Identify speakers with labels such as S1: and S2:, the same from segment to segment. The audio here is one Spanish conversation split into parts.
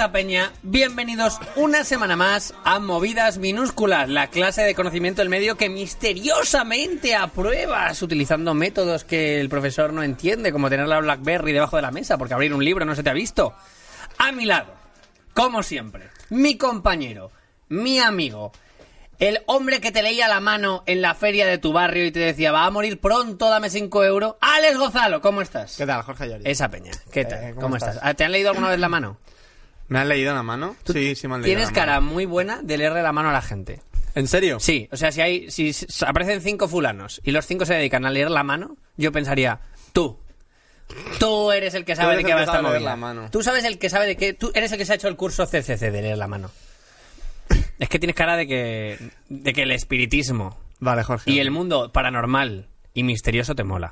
S1: Esa peña, bienvenidos una semana más a Movidas Minúsculas, la clase de conocimiento del medio que misteriosamente apruebas utilizando métodos que el profesor no entiende, como tener la Blackberry debajo de la mesa porque abrir un libro no se te ha visto. A mi lado, como siempre, mi compañero, mi amigo, el hombre que te leía la mano en la feria de tu barrio y te decía, va a morir pronto, dame 5 euros, Alex Gozalo, ¿cómo estás?
S2: ¿Qué tal, Jorge Llori?
S1: Esa peña, ¿qué tal?
S2: Eh,
S1: ¿Cómo,
S2: ¿cómo
S1: estás?
S2: estás?
S1: Ah, ¿Te han leído alguna vez la mano?
S2: ¿Me han leído la mano? Sí, sí me han leído
S1: Tienes
S2: la
S1: cara
S2: mano.
S1: muy buena de leerle la mano a la gente.
S2: ¿En serio?
S1: Sí, o sea, si hay, si aparecen cinco fulanos y los cinco se dedican a leer la mano, yo pensaría, tú, tú eres el que sabe de qué va esta movida.
S2: la mano.
S1: Tú sabes el que sabe de qué, tú eres el que se ha hecho el curso CCC de leer la mano. Es que tienes cara de que, de que el espiritismo
S2: Vale, Jorge.
S1: y el mundo paranormal y misterioso te mola.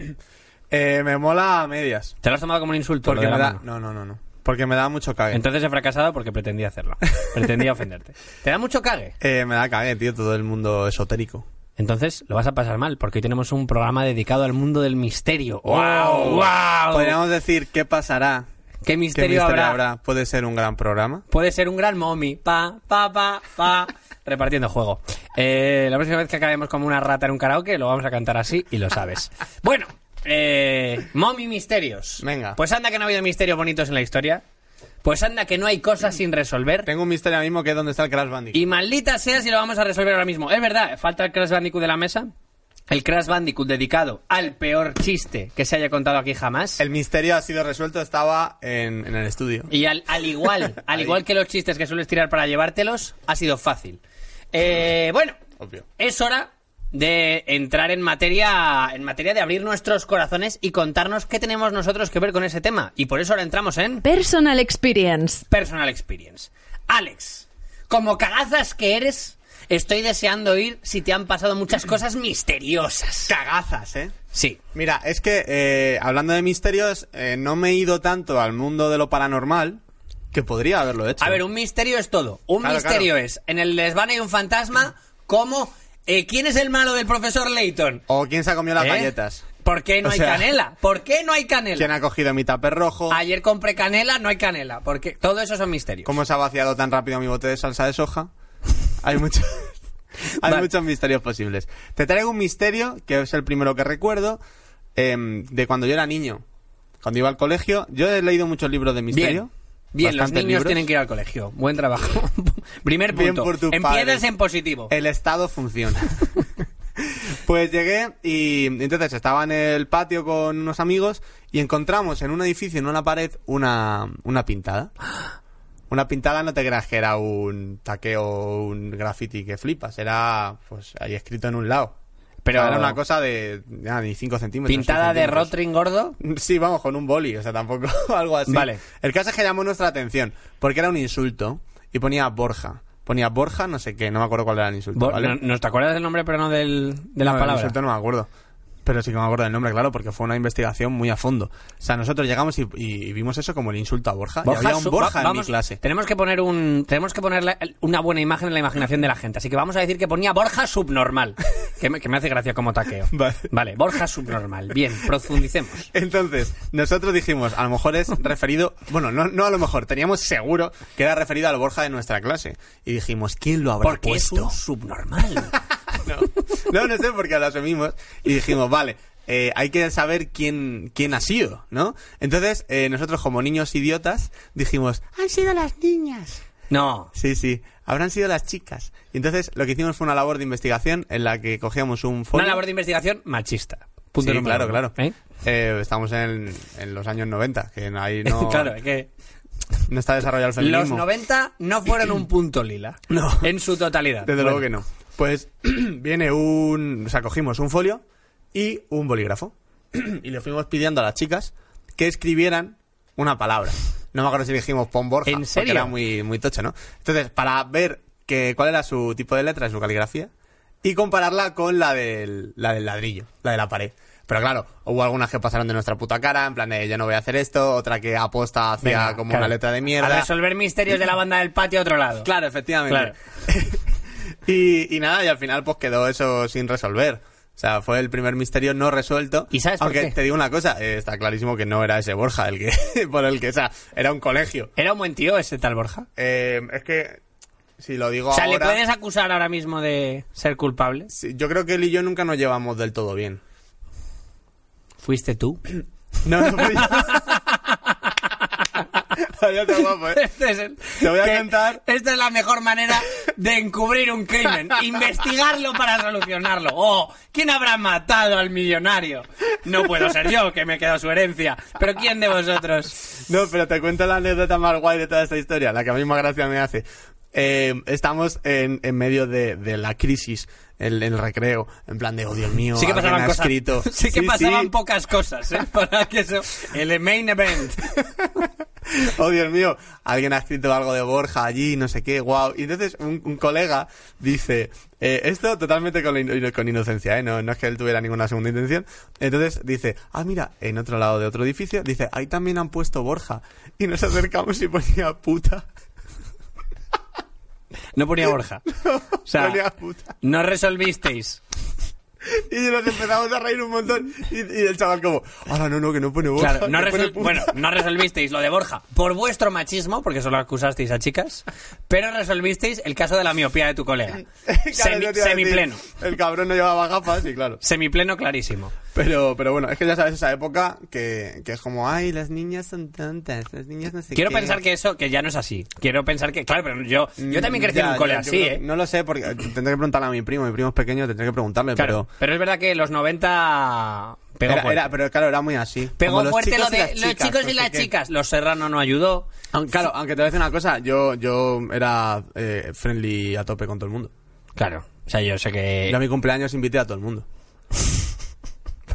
S2: Eh, me mola a medias.
S1: ¿Te lo has tomado como un insulto?
S2: Porque me da... No, no, no, no. Porque me da mucho cague.
S1: Entonces he fracasado porque pretendía hacerlo. Pretendía ofenderte. ¿Te da mucho cague?
S2: Eh, me da cague, tío, todo el mundo esotérico.
S1: Entonces lo vas a pasar mal, porque hoy tenemos un programa dedicado al mundo del misterio.
S2: ¡Wow!
S1: ¡Wow!
S2: Podríamos decir qué pasará.
S1: ¿Qué
S2: ¿Qué
S1: misterio, habrá?
S2: Puede ser un gran programa.
S1: Puede ser un gran mommy. Pa, pa, pa, pa. Repartiendo juego. Eh, la próxima vez que acabemos como una rata en un karaoke, lo vamos a cantar así y lo sabes. Bueno, eh, mommy misterios.
S2: Venga.
S1: Pues anda que no ha habido misterios bonitos en la historia. Pues anda que no hay cosas sin resolver.
S2: Tengo un misterio ahora mismo que es dónde está el Crash Bandicoot.
S1: Y maldita sea si lo vamos a resolver ahora mismo. Es verdad, falta el Crash Bandicoot de la mesa. El Crash Bandicoot dedicado al peor chiste que se haya contado aquí jamás.
S2: El misterio ha sido resuelto, estaba en, en el estudio.
S1: Y al, al igual, al igual que los chistes que sueles tirar para llevártelos, ha sido fácil. Eh, bueno,
S2: Obvio.
S1: es hora de entrar en materia, en materia de abrir nuestros corazones y contarnos qué tenemos nosotros que ver con ese tema. Y por eso ahora entramos en
S3: Personal Experience.
S1: Personal Experience. Alex, como cagazas que eres, estoy deseando oír si te han pasado muchas cosas misteriosas.
S2: Cagazas, ¿eh?
S1: Sí.
S2: Mira, es que eh, hablando de misterios, eh, no me he ido tanto al mundo de lo paranormal que podría haberlo hecho.
S1: A ver, un misterio es todo. Un
S2: Claro,
S1: misterio
S2: claro.
S1: es, en el desván hay un fantasma, como, eh, ¿quién es el malo del profesor Layton?
S2: O quién se ha comido las
S1: ¿Eh?
S2: galletas.
S1: ¿Por qué no
S2: O
S1: hay
S2: sea,
S1: canela? ¿Por qué no hay canela?
S2: ¿Quién ha cogido mi tupper rojo?
S1: Ayer compré canela, no hay canela. Porque todo eso son misterios.
S2: ¿Cómo se ha vaciado tan rápido mi bote de salsa de soja? Hay muchos... Hay
S1: Vale.
S2: muchos misterios posibles. Te traigo un misterio, que es el primero que recuerdo, em, de cuando yo era niño. Cuando iba al colegio, yo he leído muchos libros de misterio.
S1: Bien. Bien, los niños
S2: libros.
S1: tienen que ir al colegio. Buen trabajo. Primer punto. Empiezas en positivo.
S2: El Estado funciona. pues llegué y entonces estaba en el patio con unos amigos y encontramos en un edificio, en una pared, una, una pintada. Una pintada no te creas que era un taqueo un graffiti que flipas, era pues ahí escrito en un lado.
S1: Pero-
S2: era una cosa de ya, ni 5 centímetros.
S1: Pintada de
S2: centímetros.
S1: Rotring gordo.
S2: Sí, vamos, con un boli, o sea, tampoco algo así.
S1: Vale.
S2: El caso es que llamó nuestra atención, porque era un insulto y ponía Borja. Ponía Borja, no sé qué, no me acuerdo cuál era el insulto. ¿vale?
S1: no, no te acuerdas del nombre, pero no del, de la
S2: No, el
S1: palabra.
S2: insulto no me acuerdo. Pero sí que me acuerdo del nombre, claro, porque fue una investigación muy a fondo. O sea, nosotros llegamos y, y vimos eso como el insulto a Borja. y había un Borja
S1: va-
S2: en mi clase.
S1: Tenemos que poner un, tenemos que poner la- una buena imagen en la imaginación de la gente. Así que vamos a decir que ponía Borja subnormal. que, me, que me hace gracia como taqueo.
S2: Vale.
S1: Borja subnormal. Bien, profundicemos.
S2: Entonces, nosotros dijimos, a lo mejor es referido, bueno, no, no a lo mejor, teníamos seguro que era referido al Borja de nuestra clase. Y dijimos, ¿quién lo habrá
S1: Porque es
S2: puesto?
S1: un subnormal.
S2: No, no, no sé por qué lo asumimos. Y dijimos, vale, eh, hay que saber quién, quién ha sido, ¿no? Entonces, eh, nosotros como niños idiotas dijimos, han sido las niñas.
S1: No.
S2: Sí, sí, habrán sido las chicas. Y entonces lo que hicimos fue una labor de investigación en la que cogíamos un folio.
S1: Una labor de investigación machista. Punto
S2: Sí, claro,
S1: uno.
S2: claro.
S1: ¿Eh?
S2: Eh, estamos en, en los años 90, que ahí no,
S1: claro, es que
S2: no está desarrollado el
S1: los
S2: feminismo.
S1: 90 no fueron un punto lila.
S2: No.
S1: En su totalidad.
S2: Desde
S1: Bueno.
S2: luego que no. Pues viene un... O sea, cogimos un folio y un bolígrafo. y le fuimos pidiendo a las chicas que escribieran una palabra. No me acuerdo si dijimos pon Borja.
S1: ¿En
S2: porque
S1: serio?
S2: era muy, muy tocho, ¿no? Entonces, para ver que, cuál era su tipo de letra, su caligrafía, y compararla con la del, la del ladrillo, la de la pared. Pero claro, hubo algunas que pasaron de nuestra puta cara, en plan de yo no voy a hacer esto, otra que aposta hacia
S1: Venga,
S2: como
S1: claro.
S2: una letra de
S1: A
S2: mierda.
S1: resolver misterios de la banda del patio a otro lado.
S2: Claro, efectivamente.
S1: Claro.
S2: Y, y nada, y al final pues quedó eso sin resolver. O sea, fue el primer misterio no resuelto.
S1: ¿Y sabes por
S2: Aunque
S1: qué?
S2: te digo una cosa, eh, está clarísimo que no era ese Borja el que por el que, o sea, era un colegio.
S1: Era un buen tío ese tal Borja.
S2: Eh, es que si lo digo
S1: O sea, ¿le
S2: ahora,
S1: puedes acusar ahora mismo de ser culpable?
S2: sí, yo creo que él y yo nunca nos llevamos del todo bien.
S1: ¿Fuiste tú?
S2: No, no fui yo. Vaya, está guapo, ¿eh?
S1: Este es el-
S2: Te voy a
S1: que
S2: contar.
S1: Esta es la mejor manera de encubrir un crimen. Investigarlo para solucionarlo. Oh, ¿quién habrá matado al millonario? No puedo ser yo, que me he quedado su herencia. Pero ¿quién de vosotros?
S2: No, pero te cuento la anécdota más guay de toda esta historia, la que a mí más gracia me hace. Eh, estamos en, en medio de, de la crisis, el recreo, en plan de, oh Dios mío,
S1: Sí que
S2: alguien
S1: pasaban
S2: ha
S1: cosas.
S2: escrito.
S1: Sí que pasaban
S2: sí.
S1: pocas cosas, ¿eh? Para que eso... El main event.
S2: Oh Dios mío, alguien ha escrito algo de Borja allí, no sé qué, wow. Y entonces un, un colega dice, eh, esto totalmente con, in- con inocencia, ¿eh? No, no es que él tuviera ninguna segunda intención. Entonces dice, ah, mira, en otro lado de otro edificio, dice, ahí también han puesto Borja. Y nos acercamos y ponía puta.
S1: No ponía Borja. O sea,
S2: ponía puta.
S1: no resolvisteis.
S2: Y nos empezamos a reír un montón. Y, y el chaval como, ahora no, no, que no pone Borja.
S1: Claro, no
S2: que pone
S1: resol-
S2: puta".
S1: bueno, no resolvisteis lo de Borja por vuestro machismo, porque solo acusasteis a chicas, pero resolvisteis el caso de la miopía de tu colega.
S2: Claro,
S1: Semi- semipleno.
S2: El cabrón no llevaba gafas, y claro.
S1: Semipleno clarísimo.
S2: Pero, pero bueno, es que ya sabes esa época que, que es como, ay, las niñas son tontas, las niñas no sé
S1: Quiero
S2: qué".
S1: pensar que eso, que ya no es así. Quiero pensar que, claro, pero yo, yo también crecí en un cole
S2: yo
S1: así,
S2: creo-
S1: ¿eh?
S2: No lo sé, porque tendré que preguntarle a mi primo. Mi primo es pequeño, tendré que preguntarle,
S1: Claro,
S2: pero...
S1: pero es verdad que los 90 pegó
S2: Era,
S1: fuerte.
S2: era- pero claro, era muy así.
S1: Pegó
S2: los
S1: fuerte lo de los chicos
S2: no
S1: y las
S2: qué.
S1: chicas. Los Serrano no ayudó.
S2: Aunque, claro, aunque te voy a decir una cosa, yo, yo era eh, friendly a tope con todo el mundo.
S1: Claro. O sea, yo sé que...
S2: Yo a mi cumpleaños invité a todo el mundo.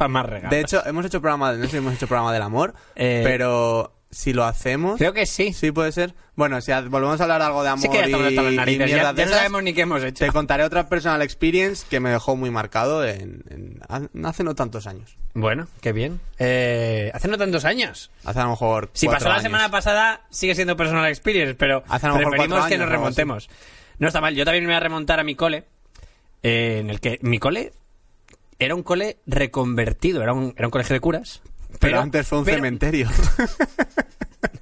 S1: Para más regalos.
S2: De hecho, hemos hecho programa, no sé si hemos hecho programa del amor,
S1: Eh,
S2: pero si lo hacemos...
S1: Creo que sí.
S2: Sí, puede ser. Bueno, si volvemos a hablar algo de amor
S1: Sí que ya estamos
S2: y,
S1: las
S2: y
S1: narices. Ya, ya
S2: de
S1: no sabemos ni qué hemos hecho.
S2: te contaré otra personal experience que me dejó muy marcado en, en- hace no tantos años.
S1: Bueno, qué bien. Eh, hace no tantos años.
S2: Hace a lo mejor
S1: Si pasó la
S2: años.
S1: semana pasada, sigue siendo personal experience, pero
S2: Hace a lo mejor
S1: preferimos que nos remontemos. No está mal. Yo también me voy a remontar a mi cole, eh, en el que mi cole era un cole reconvertido, era un, era un colegio de curas.
S2: Pero, antes fue un
S1: pero-
S2: cementerio.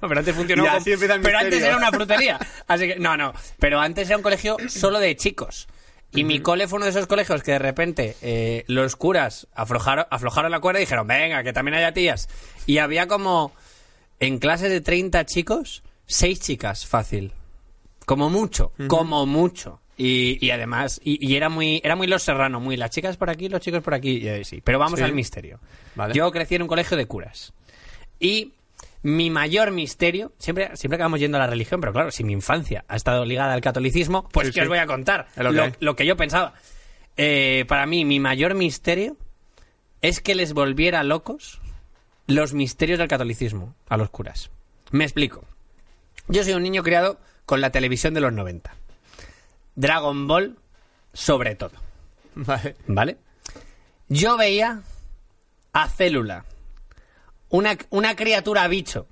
S1: No, pero antes funcionó como- Pero antes era una frutería. Así que, no, no. Pero antes era un colegio solo de chicos. Y mi cole fue uno de esos colegios que de repente eh, los curas aflojaron, aflojaron la cuerda y dijeron, venga, que también haya tías. Y había como, en clases de 30 chicos, 6 chicas, fácil. Como mucho, como mucho. Y, y además, y, y era muy era muy los serrano, muy las chicas por aquí, los chicos por aquí. Y, sí. Pero vamos
S2: Sí.
S1: al misterio.
S2: Vale.
S1: Yo crecí en un colegio de curas. Y mi mayor misterio, siempre, siempre acabamos yendo a la religión, pero claro, si mi infancia ha estado ligada al catolicismo, pues
S2: Sí,
S1: ¿qué os voy a contar?
S2: Lo que
S1: yo pensaba. Eh, para mí, mi mayor misterio es que les volviera locos los misterios del catolicismo a los curas. Me explico. Yo soy un niño criado con la televisión de los 90. Dragon Ball, sobre todo.
S2: vale.
S1: ¿Vale? Yo veía a Célula, una, una criatura bicho,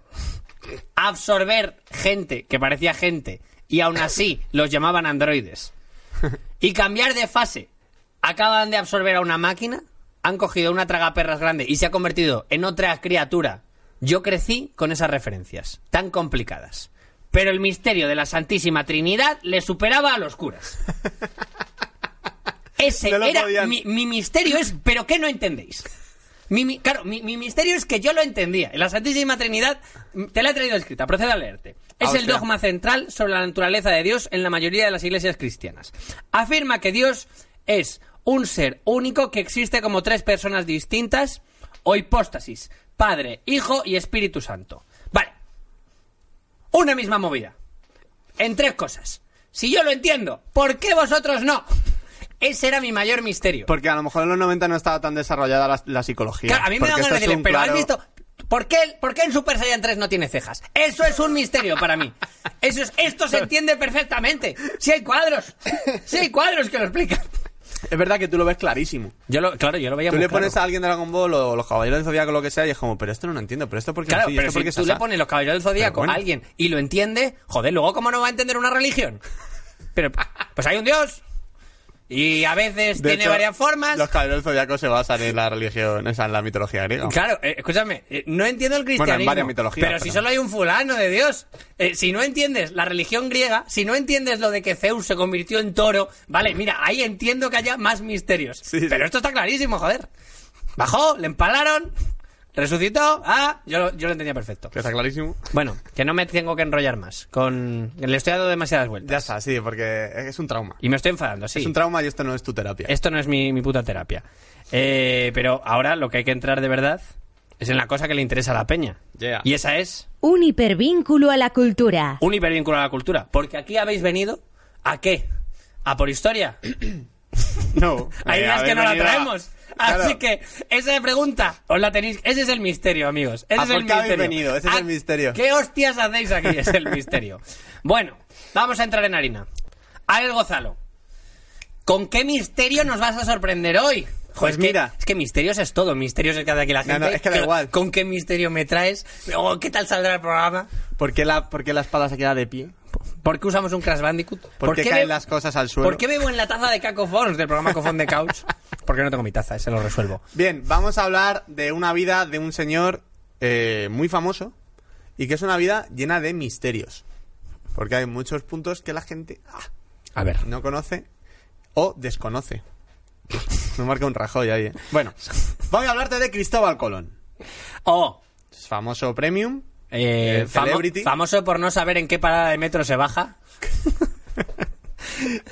S1: absorber gente que parecía gente y aún así los llamaban androides. Y cambiar de fase. Acaban de absorber a una máquina, han cogido una tragaperras grande y se ha convertido en otra criatura. Yo crecí con esas referencias, tan complicadas. Pero el misterio de la Santísima Trinidad le superaba a los curas. Ese
S2: No
S1: era mi, mi misterio es, pero ¿qué no entendéis? Mi, mi- claro, mi, mi misterio es que yo lo entendía. La Santísima Trinidad, mm, te la he traído escrita, proceda a leerte. Es el dogma central sobre la naturaleza de Dios en la mayoría de las iglesias cristianas. Afirma que Dios es un ser único que existe como tres personas distintas o hipóstasis, Padre, Hijo y Espíritu Santo. Una misma movida. En tres cosas. Si yo lo entiendo, ¿por qué vosotros no? Ese era mi mayor misterio.
S2: Porque a lo mejor en los 90 no estaba tan desarrollada la, la psicología.
S1: Claro, a mí me da ganas de decirle, pero
S2: claro-
S1: ¿has visto? ¿Por qué, ¿Por qué en Super Saiyan 3 no tiene cejas? Eso es un misterio para mí. Eso es, esto se entiende perfectamente. Si hay cuadros. Si hay cuadros que lo explican.
S2: Es verdad que tú lo ves clarísimo.
S1: Yo lo, claro, yo lo veía
S2: Tú
S1: muy
S2: le pones
S1: claro.
S2: a alguien de Dragon Ball o los Caballeros del Zodíaco lo que sea y es como, pero esto no lo entiendo, pero esto porque
S1: Claro,
S2: sí,
S1: pero
S2: esto
S1: si
S2: porque
S1: tú le pones los caballeros del zodíaco
S2: Pero bueno.
S1: a alguien y lo entiende, joder, luego cómo no va a entender una religión. Pero pues hay un dios y a veces
S2: De
S1: tiene
S2: hecho,
S1: varias formas.
S2: Los Caballeros del Zodíaco se basan en la religión, en la mitología griega.
S1: Claro, eh, escúchame, eh, no entiendo el cristianismo.
S2: varias mitologías,
S1: Pero si solo hay un fulano de Dios. Eh, si no entiendes la religión griega, si no entiendes lo de que Zeus se convirtió en toro, vale, mira, ahí entiendo que haya más misterios.
S2: Sí, sí.
S1: Pero esto está clarísimo, joder. Bajó, le empalaron, resucitó, ah, yo lo, yo lo entendía perfecto.
S2: Que está clarísimo.
S1: Bueno, que no me tengo que enrollar más. Con... Le estoy dando demasiadas vueltas.
S2: Ya está, sí, porque es un trauma.
S1: Y me estoy enfadando, sí.
S2: Es un trauma y esto no es tu terapia.
S1: Esto no es mi, mi puta terapia. Eh, pero ahora lo que hay que entrar de verdad es en la cosa que le interesa a la peña.
S2: Yeah.
S1: Y esa es
S3: Un hipervínculo a la cultura.
S1: un hipervínculo a la cultura. Porque aquí habéis venido a qué? ¿A por historia?
S2: No.
S1: Hay
S2: eh,
S1: días que
S2: habéis
S1: no la
S2: venido a-
S1: traemos. Así que esa pregunta os la tenéis. Ese es el misterio, amigos. Ese
S2: ¿A
S1: es el misterio.
S2: venido? Ese es
S1: ¿A
S2: el misterio.
S1: ¿Qué hostias hacéis aquí? Es el misterio. Bueno, vamos a entrar en harina. Alex Gozalo. ¿Con qué misterio nos vas a sorprender hoy?
S2: Pues
S1: es que-
S2: mira.
S1: es que misterios es todo. Misterios es que hace aquí la gente.
S2: no, es que da
S1: ¿Qué-
S2: igual.
S1: ¿Con qué misterio me traes? Oh, ¿Qué tal saldrá el programa?
S2: ¿Por qué, la, ¿Por qué la espada se queda de pie?
S1: ¿Por qué usamos un Crash Bandicoot?
S2: ¿Por qué
S1: be-
S2: caen las cosas al suelo?
S1: ¿Por qué bebo en la taza de Cacophones del programa Cofón de Couch? Porque no tengo mi taza, ese lo resuelvo.
S2: Bien, vamos a hablar de una vida de un señor eh, muy famoso y que es una vida llena de misterios. Porque hay muchos puntos que la gente ah,
S1: A ver.
S2: no conoce o desconoce. Me marca un rajoy ahí, ¿eh? Bueno, voy a hablarte de Cristóbal Colón.
S1: Oh,
S2: Es famoso premium.
S1: Eh, famo- famoso por no saber en qué parada de metro se baja.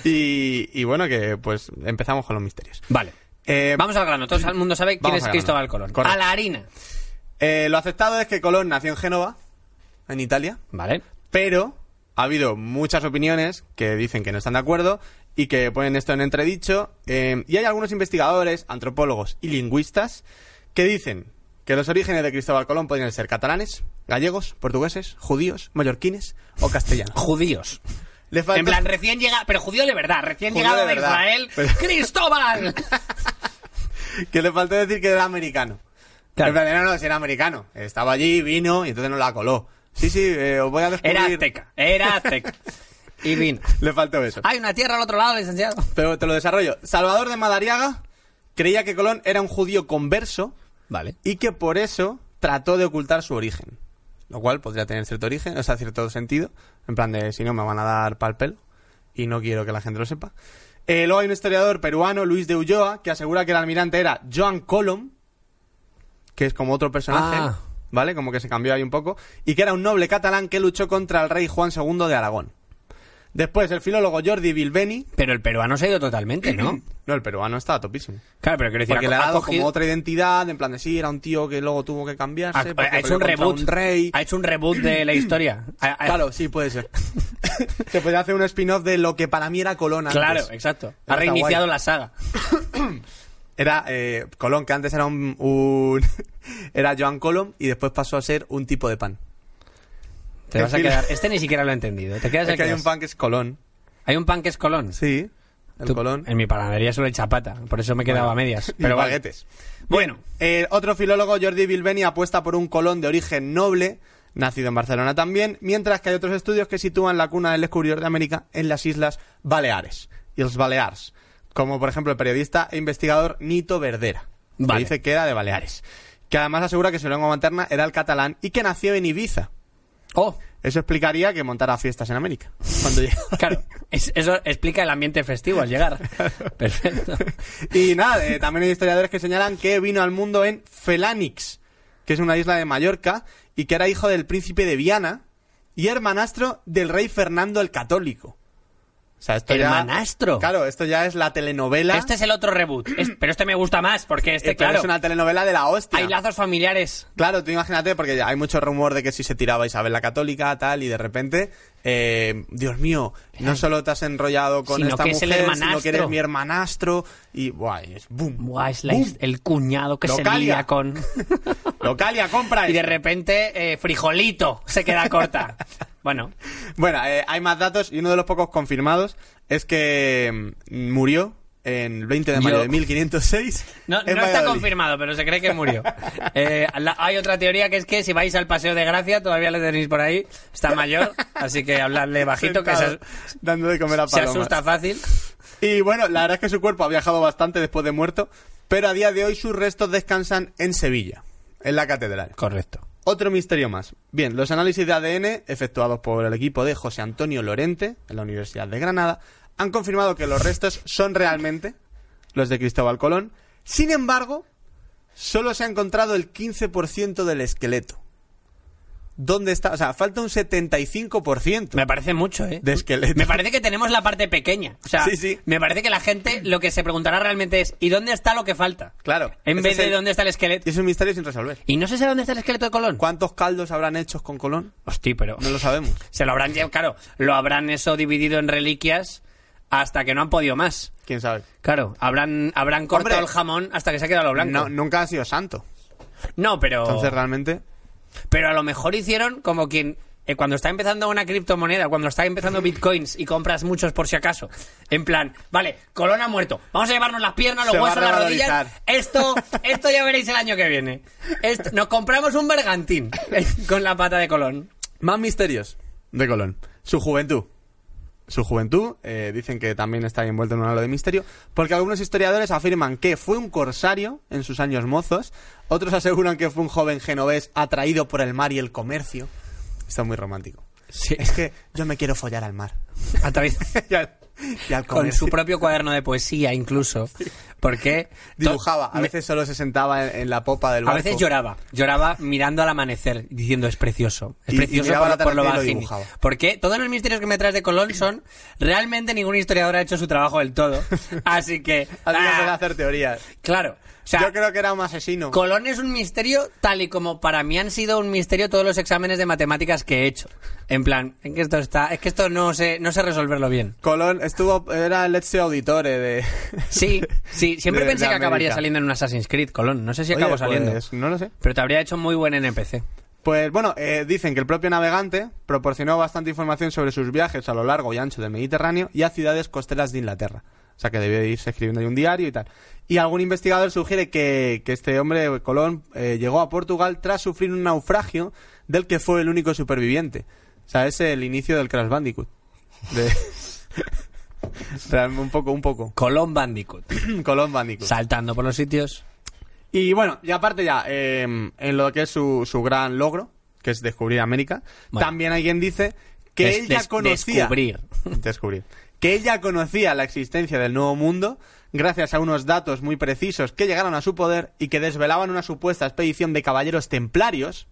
S2: Y, y bueno, que pues empezamos con los misterios.
S1: Vale.
S2: Eh,
S1: Vamos al grano. Todo el mundo sabe quién es. Cristóbal Colón.
S2: Correcto.
S1: A la harina.
S2: eh, lo aceptado es que Colón nació en Génova, en Italia,
S1: Vale.
S2: pero ha habido muchas opiniones que dicen que no están de acuerdo y que ponen esto en entredicho. eh, y hay algunos investigadores, antropólogos y lingüistas que dicen que los orígenes de Cristóbal Colón podrían ser catalanes, gallegos, portugueses, judíos, mallorquines o castellanos.
S1: Judíos.
S2: Le
S1: En plan, recién llega, pero judío de verdad, recién
S2: Judío
S1: llegado
S2: de.
S1: Israel.
S2: Pero-
S1: ¡Cristóbal!
S2: que le faltó decir que era americano.
S1: Claro.
S2: En plan, no, no, si era americano. Estaba allí, vino y entonces no la coló. Sí, sí, eh, os voy a descubrir.
S1: Era azteca, era azteca. Y vino.
S2: Le faltó eso.
S1: Hay una tierra al otro lado, licenciado.
S2: Pero te lo desarrollo. Salvador de Madariaga creía que Colón era un judío converso
S1: Vale.
S2: y que por eso trató de ocultar su origen. Lo cual podría tener cierto origen, o sea, cierto sentido. En plan de, si no, me van a dar pal pelo. Y no quiero que la gente lo sepa. Eh, luego hay un historiador peruano, Luis de Ulloa, que asegura que el almirante era Joan Colom, que es como otro personaje,
S1: Ah.
S2: ¿vale? Como que se cambió ahí un poco. Y que era un noble catalán que luchó contra el rey Juan II de Aragón. Después, el filólogo Jordi Bilbeni.
S1: Pero el peruano se ha ido totalmente, ¿no?
S2: No, el peruano estaba topísimo.
S1: Claro, pero quiero decir,
S2: Porque
S1: ha-
S2: le ha
S1: ha
S2: dado
S1: cogido-
S2: como otra identidad, en plan de sí, era un tío que luego tuvo que
S1: ha,
S2: cambiarse.
S1: ha
S2: porque
S1: hecho un reboot.
S2: un rey.
S1: Ha hecho un reboot de la historia. Ha- ha-
S2: Claro, sí, puede ser. Se podría hacer un spin-off de lo que para mí era Colón antes.
S1: Claro, exacto.
S2: Está
S1: Ha reiniciado
S2: guay.
S1: la saga.
S2: Era eh, Colón, que antes era un... un- era Joan Colom y después pasó a ser un tipo de pan.
S1: Te vas a
S2: fin.
S1: quedar. Este ni siquiera lo he entendido. Te quedas
S2: Es
S1: el
S2: que hay un pan que es Colón.
S1: Hay un pan que es Colón.
S2: Sí, el
S1: Tú-
S2: Colón.
S1: En mi panadería solo hay chapata. Por eso me quedaba a
S2: Bueno,
S1: medias.
S2: y
S1: Pero vale.
S2: baguetes.
S1: Bueno.
S2: Eh, otro filólogo, Jordi Bilbeni, apuesta por un Colón de origen noble, nacido en Barcelona también, mientras que hay otros estudios que sitúan la cuna del descubridor de América en las Islas Baleares, y los Balears, como por ejemplo el periodista e investigador Nito Verdera, que
S1: Vale.
S2: dice que era de Baleares, que además asegura que su lengua materna era el catalán y que nació en Ibiza.
S1: Oh,
S2: Eso explicaría que montara fiestas en América. Cuando
S1: claro. Es- eso explica el ambiente festivo al llegar. Perfecto.
S2: Y nada, eh, también hay historiadores que señalan que vino al mundo en Felanix, que es una isla de Mallorca, y que era hijo del príncipe de Viana y hermanastro del rey Fernando el Católico. O sea, esto ya...
S1: ¿Hermanastro?
S2: Claro, esto ya es la telenovela.
S1: Este es el otro reboot. Es- pero este me gusta más porque este,
S2: eh, pero
S1: claro,
S2: es una telenovela de la hostia.
S1: hay lazos familiares.
S2: Claro, tú imagínate, porque ya hay mucho rumor de que si se tiraba Isabel la Católica, tal, y de repente eh, Dios mío, no solo te has enrollado con
S1: Sino
S2: esta
S1: que es el
S2: mujer, sino que eres mi hermanastro. Y, buah, y es boom.
S1: Buah, es la
S2: boom.
S1: his- el cuñado que se lía con...
S2: Localia, compra
S1: y de repente, eh, frijolito se queda corta. bueno,
S2: Bueno, eh, hay más datos y uno de los pocos confirmados es que mm, murió en el 20 de mayo
S1: Yo-
S2: de 1506.
S1: no, no está confirmado, pero se cree que murió. Eh, la- hay otra teoría que es que si vais al Paseo de Gracia, todavía le tenéis por ahí, está mayor, así que habladle bajito, que se,
S2: Sentado, dando de comer a
S1: se asusta fácil.
S2: Y bueno, la verdad es que su cuerpo ha viajado bastante después de muerto, pero a día de hoy sus restos descansan en Sevilla, en la catedral.
S1: Correcto.
S2: Otro misterio más. Bien, los análisis de ADN efectuados por el equipo de José Antonio Lorente en la Universidad de Granada han confirmado que los restos son realmente los de Cristóbal Colón. Sin embargo, solo se ha encontrado el 15% del esqueleto. ¿Dónde está? O sea, falta un 75%
S1: Me parece mucho, ¿eh?
S2: de esqueleto.
S1: Me parece que tenemos la parte pequeña. O sea,
S2: Sí, sí.
S1: me parece que la gente lo que se preguntará realmente es ¿y dónde está lo que falta?
S2: Claro.
S1: En vez de
S2: el-
S1: dónde está el esqueleto.
S2: Es un misterio sin resolver.
S1: ¿Y no se sabe dónde está el esqueleto de Colón?
S2: ¿Cuántos caldos habrán hechos con Colón?
S1: Hostia, pero...
S2: No lo sabemos.
S1: Se lo habrán claro, lo habrán eso dividido en reliquias hasta que no han podido más.
S2: ¿Quién sabe?
S1: Claro, habrán, habrán cortado
S2: Hombre.
S1: el jamón hasta que se ha quedado lo blanco.
S2: No, nunca ha sido santo.
S1: No, pero...
S2: Entonces, realmente...
S1: Pero a lo mejor hicieron como quien eh, cuando está empezando una criptomoneda, cuando está empezando bitcoins y compras muchos por si acaso, en plan, vale, Colón ha muerto, vamos a llevarnos las piernas, los
S2: Se
S1: huesos, las rodillas, esto, esto ya veréis el año que viene. Esto- nos compramos un bergantín eh, con la pata de Colón.
S2: Más misterios de Colón. Su juventud. Su juventud, eh, dicen que también está envuelto en un halo de misterio, porque algunos historiadores afirman que fue un corsario en sus años mozos, otros aseguran que fue un joven genovés atraído por el mar y el comercio. Está muy romántico.
S1: Sí.
S2: Es que yo me quiero follar al mar.
S1: A través-
S2: y al,
S1: con su propio cuaderno de poesía incluso, porque
S2: Dibujaba, a veces solo se sentaba en, en la popa del
S1: A
S2: barco.
S1: veces lloraba, lloraba mirando al amanecer, diciendo es precioso, es
S2: Y-
S1: precioso por, lo
S2: tarde y lo
S1: bajini".
S2: dibujaba.
S1: Porque todos los misterios que me traes de Colón son realmente ningún historiador ha hecho su trabajo del todo, así que
S2: A
S1: ah,
S2: hacer teorías.
S1: claro, sea,
S2: yo creo que era un asesino.
S1: Colón es un misterio tal y como para mí han sido un misterio todos los exámenes de matemáticas que he hecho. En plan, en que esto está, es que esto no sé, no sé resolverlo bien.
S2: Colón estuvo, era el Ezio Auditore de...
S1: Sí, sí, siempre
S2: de-
S1: pensé
S2: de
S1: que acabaría saliendo en un Assassin's Creed, Colón. No sé si
S2: Oye,
S1: acabó saliendo.
S2: pues, no lo sé.
S1: Pero te habría hecho muy buen NPC.
S2: Pues bueno, eh, dicen que el propio navegante proporcionó bastante información sobre sus viajes a lo largo y ancho del Mediterráneo y a ciudades costeras de Inglaterra. O sea que debió de irse escribiendo ahí un diario y tal. Y algún investigador sugiere que, que este hombre, Colón, eh, llegó a Portugal tras sufrir un naufragio del que fue el único superviviente. O sea, es el inicio del Crash Bandicoot. De... Un poco, un poco.
S1: Colón Bandicoot.
S2: Colón Bandicoot.
S1: Saltando por los sitios.
S2: Y bueno, y aparte ya, eh, en lo que es su, su gran logro, que es descubrir América,
S1: Bueno.
S2: también hay quien dice que
S1: Des-
S2: él ya conocía...
S1: descubrir.
S2: Descubrir. Que él ya conocía la existencia del Nuevo Mundo gracias a unos datos muy precisos que llegaron a su poder y que desvelaban una supuesta expedición de caballeros templarios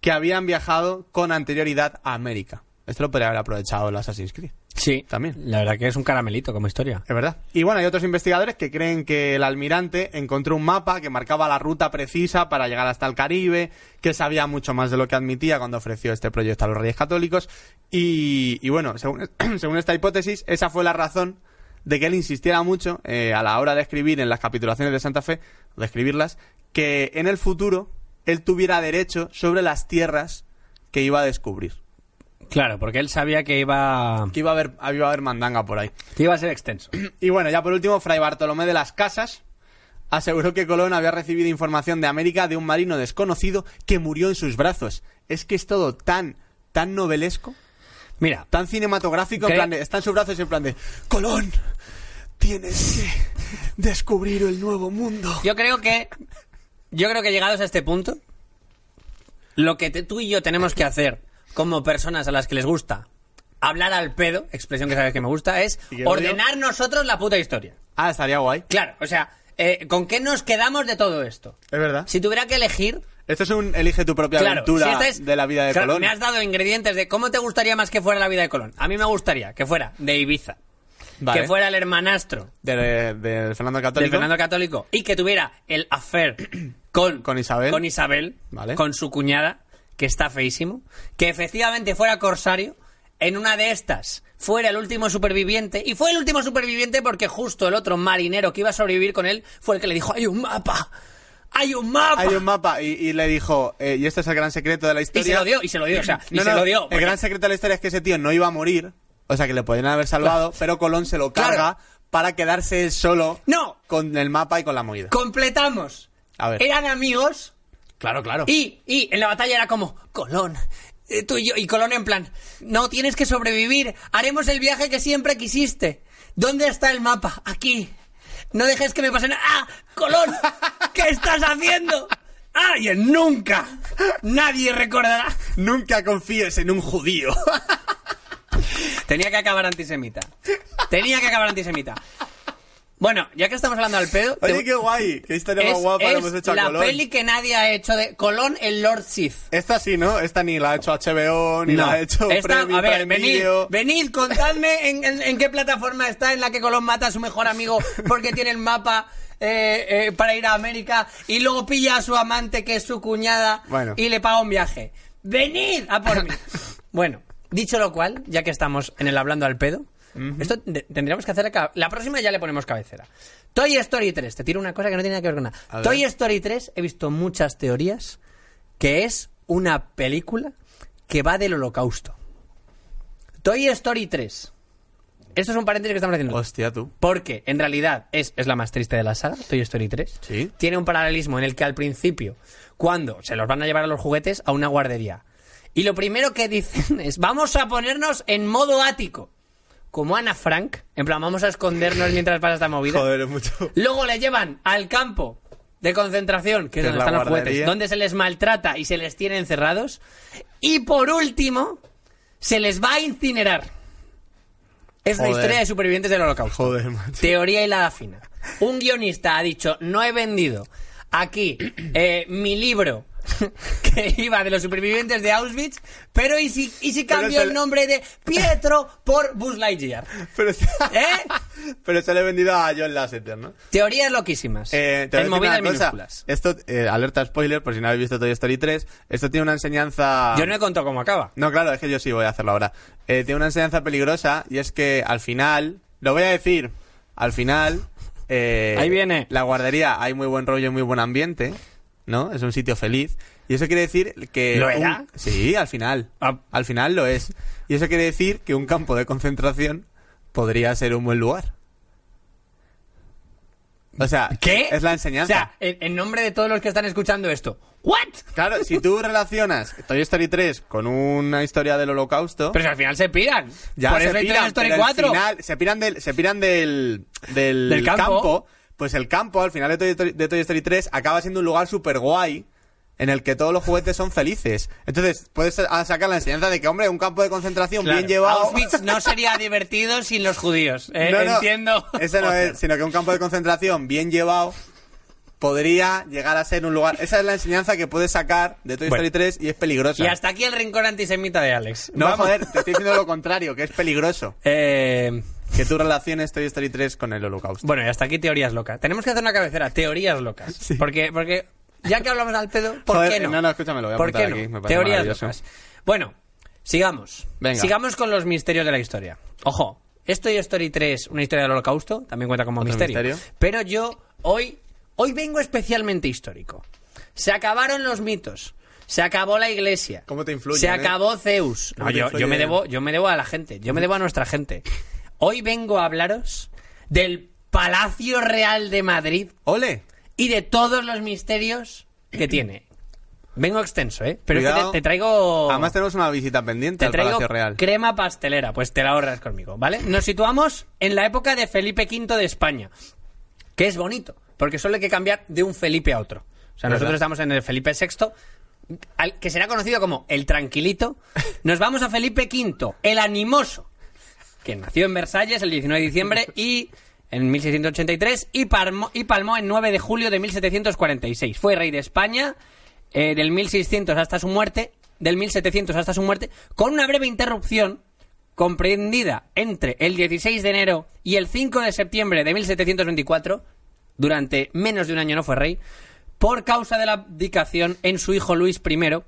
S2: que habían viajado con anterioridad a América. Esto lo podría haber aprovechado el Assassin's Creed.
S1: Sí,
S2: También.
S1: La verdad que es un caramelito como historia.
S2: Es verdad. Y bueno, hay otros investigadores que creen que el almirante encontró un mapa que marcaba la ruta precisa para llegar hasta el Caribe, que sabía mucho más de lo que admitía cuando ofreció este proyecto a los reyes católicos. Y, y bueno, según, según esta hipótesis, esa fue la razón de que él insistiera mucho eh, a la hora de escribir en las capitulaciones de Santa Fe, de escribirlas, que en el futuro él tuviera derecho sobre las tierras que iba a descubrir.
S1: Claro, porque él sabía que iba,
S2: Que iba a haber, iba a haber mandanga por ahí.
S1: que iba a ser extenso.
S2: Y bueno, ya por último, Fray Bartolomé de las Casas aseguró que Colón había recibido información de América de un marino desconocido que murió en sus brazos. Es que es todo tan, tan novelesco,
S1: Mira,
S2: tan cinematográfico, en
S1: ¿Qué?
S2: plan de, está en sus brazos y en plan de, Colón, tienes que descubrir el nuevo mundo.
S1: yo creo que yo creo que llegados a este punto lo que te- tú y yo tenemos que hacer como personas a las que les gusta hablar al pedo, expresión que sabes que me gusta, es ordenar nosotros la puta historia.
S2: Ah, estaría guay.
S1: Claro, o sea, eh, ¿con qué nos quedamos de todo esto?
S2: Es verdad.
S1: Si tuviera que elegir,
S2: Esto es un elige tu propia
S1: claro,
S2: aventura
S1: si esta es-
S2: de la vida de
S1: claro,
S2: Colón.
S1: Me has dado ingredientes de cómo te gustaría más que fuera la vida de Colón. A mí me gustaría que fuera de Ibiza,
S2: Vale.
S1: que fuera el hermanastro
S2: de, de Fernando Católico.
S1: del Fernando Católico y que tuviera el affair con,
S2: Con Isabel.
S1: con Isabel,
S2: Vale.
S1: con su cuñada, que está feísimo, que efectivamente fuera corsario en una de estas fuera el último superviviente. Y fue el último superviviente porque justo el otro marinero que iba a sobrevivir con él fue el que le dijo, hay un mapa. Hay un mapa.
S2: Hay un mapa y, y le dijo, eh, y este es el gran secreto de la
S1: Y
S2: historia.
S1: se lo dio, y se lo dio, o sea, y
S2: No,
S1: se
S2: no,
S1: lo dio.
S2: El
S1: porque-
S2: gran secreto de la historia es que ese tío no iba a morir, o sea que le podían haber salvado, pero Colón se lo
S1: Claro.
S2: carga para quedarse solo
S1: No.
S2: con el mapa y con la movida.
S1: Completamos.
S2: A ver.
S1: Eran amigos
S2: Claro, claro.
S1: y, y en la batalla era como, Colón, eh, tú y yo, y Colón en plan, no, tienes que sobrevivir, haremos el viaje que siempre quisiste. ¿Dónde está el mapa? Aquí. No dejes que me pase nada. ¡Ah! ¡Colón! ¿Qué estás haciendo? ¡Ay, en nunca! Nadie recordará.
S2: Nunca confíes en un judío.
S1: Tenía que acabar antisemita. Tenía que acabar antisemita. Bueno, ya que estamos hablando al pedo... te-
S2: Oye, qué guay. Qué historia
S1: es,
S2: más guapa
S1: es
S2: hemos hecho a
S1: la
S2: Colón.
S1: peli que nadie ha hecho de Colón el Lord Sith.
S2: Esta sí, ¿no? Esta ni la ha hecho HBO, ni
S1: No.
S2: la ha hecho
S1: Esta-
S2: Premi-
S1: a ver, venid, venid, contadme en, en- en qué plataforma está en la que Colón mata a su mejor amigo porque tiene el mapa eh, eh, para ir a América y luego pilla a su amante que es su cuñada
S2: Bueno.
S1: y le paga un viaje. Venid a por mí. bueno, dicho lo cual, ya que estamos en el hablando al pedo, esto tendríamos que hacer acá. La próxima ya le ponemos cabecera. Toy Story 3, te tiro una cosa que no tiene nada que ver con nada.
S2: ver.
S1: Toy Story 3, he visto muchas teorías que es una película que va del holocausto. Toy Story 3. Esto es un paréntesis que estamos haciendo.
S2: Hostia, tú.
S1: Porque en realidad es, es la más triste de la saga, Toy Story 3.
S2: Sí.
S1: Tiene un paralelismo en el que al principio, cuando se los van a llevar a los juguetes a una guardería, y lo primero que dicen es, vamos a ponernos en modo ático. Como Ana Frank, en plan, vamos a escondernos mientras pasa esta movida.
S2: Joder, es mucho.
S1: Luego le llevan al campo de concentración, que es donde
S2: la
S1: están los juguetes, donde se les maltrata y se les tiene encerrados. Y por último, se les va a incinerar. Es la
S2: Joder.
S1: historia de supervivientes del holocausto.
S2: Joder, macho.
S1: Teoría hilada fina. Un guionista ha dicho, no he vendido aquí eh, mi libro que iba de los supervivientes de Auschwitz, pero ¿y si, y si cambio el nombre de Pietro por Buzz Lightyear?
S2: Pero,
S1: ¿Eh?
S2: pero se le he vendido a John Lasseter, ¿no?
S1: Teorías loquísimas.
S2: Eh, te
S1: en movidas minúsculas.
S2: Esto, eh, alerta spoiler, por si no habéis visto Toy Story 3. Esto tiene una enseñanza.
S1: Yo no he contado cómo acaba.
S2: No, claro, es que yo sí voy a hacerlo ahora. Eh, tiene una enseñanza peligrosa y es que al final, lo voy a decir, al final, eh,
S1: Ahí viene.
S2: La guardería hay muy buen rollo y muy buen ambiente, ¿no? Es un sitio feliz. Y eso quiere decir que...
S1: ¿Lo
S2: un-
S1: era?
S2: Sí, al final.
S1: Ah.
S2: Al final lo es. Y eso quiere decir que un campo de concentración podría ser un buen lugar. O sea,
S1: ¿Qué?
S2: es la
S1: O
S2: enseñanza.
S1: sea, en, en nombre de todos los que están escuchando esto. ¿What?
S2: Claro, si tú relacionas Toy Story 3 con una historia del holocausto...
S1: Pero si al final se piran.
S2: Ya
S1: Por
S2: se
S1: eso hay
S2: piran,
S1: Toy Story
S2: pero al
S1: 4.
S2: final se piran del, se piran del, del,
S1: Del campo.
S2: Pues el campo, al final de Toy, Story- de Toy Story 3, acaba siendo un lugar súper guay en el que todos los juguetes son felices. Entonces, puedes a- sacar la enseñanza de que, hombre, un campo de concentración
S1: Claro,
S2: bien llevado...
S1: Auschwitz no sería divertido sin los judíos. Eh,
S2: No, no,
S1: Entiendo.
S2: Ese no es, sino que un campo de concentración bien llevado podría llegar a ser un lugar... Esa es la enseñanza que puedes sacar de Toy
S1: Bueno.
S2: Story 3 y es peligrosa.
S1: Y hasta aquí el rincón antisemita de Alex.
S2: No,
S1: Vamos.
S2: joder, te estoy diciendo lo contrario, que es peligroso.
S1: Eh,
S2: Que tú relaciones Toy Story 3 con el holocausto.
S1: bueno, y hasta aquí teorías locas. Tenemos que hacer una cabecera. Teorías locas.
S2: Sí.
S1: Porque, porque ya que hablamos al pedo, ¿por
S2: Joder,
S1: qué no?
S2: No, no, escúchame, lo voy a
S1: ¿Por qué no?
S2: aquí. Me
S1: Teorías locas. Bueno, sigamos.
S2: Venga.
S1: Sigamos con los misterios de la historia. Ojo, esto y Story 3, una historia del holocausto, también cuenta como misterio.
S2: misterio.
S1: Pero yo hoy, hoy vengo especialmente histórico. Se acabaron los mitos. Se acabó la iglesia.
S2: ¿Cómo te influyen,
S1: Se
S2: eh?
S1: acabó Zeus.
S2: ¿Cómo
S1: No,
S2: te
S1: yo, yo me debo, yo me debo a la gente. Yo me debo a nuestra gente. Hoy vengo a hablaros del Palacio Real de Madrid
S2: ¡Ole!
S1: y de todos los misterios que tiene. Vengo extenso, ¿eh? Pero es que te, te traigo...
S2: Además tenemos una visita pendiente
S1: te
S2: al
S1: traigo
S2: Palacio Real.
S1: crema pastelera. Pues te la ahorras conmigo, ¿vale? Nos situamos en la época de Felipe V de España. Que es bonito, porque solo hay que cambiar de un Felipe a otro. O sea,
S2: ¿Verdad?
S1: nosotros estamos en el Felipe VI, al- que será conocido como el Tranquilito. Nos vamos a Felipe V, el Animoso, que nació en Versalles el 19 de diciembre y en 1683 y palmó, y palmó en 9 de julio de 1746. Fue rey de España eh, del 1600 hasta su muerte, del 1700 hasta su muerte, con una breve interrupción comprendida entre el 16 de enero y el 5 de septiembre de 1724, durante menos de un año no fue rey, por causa de la abdicación en su hijo Luis I,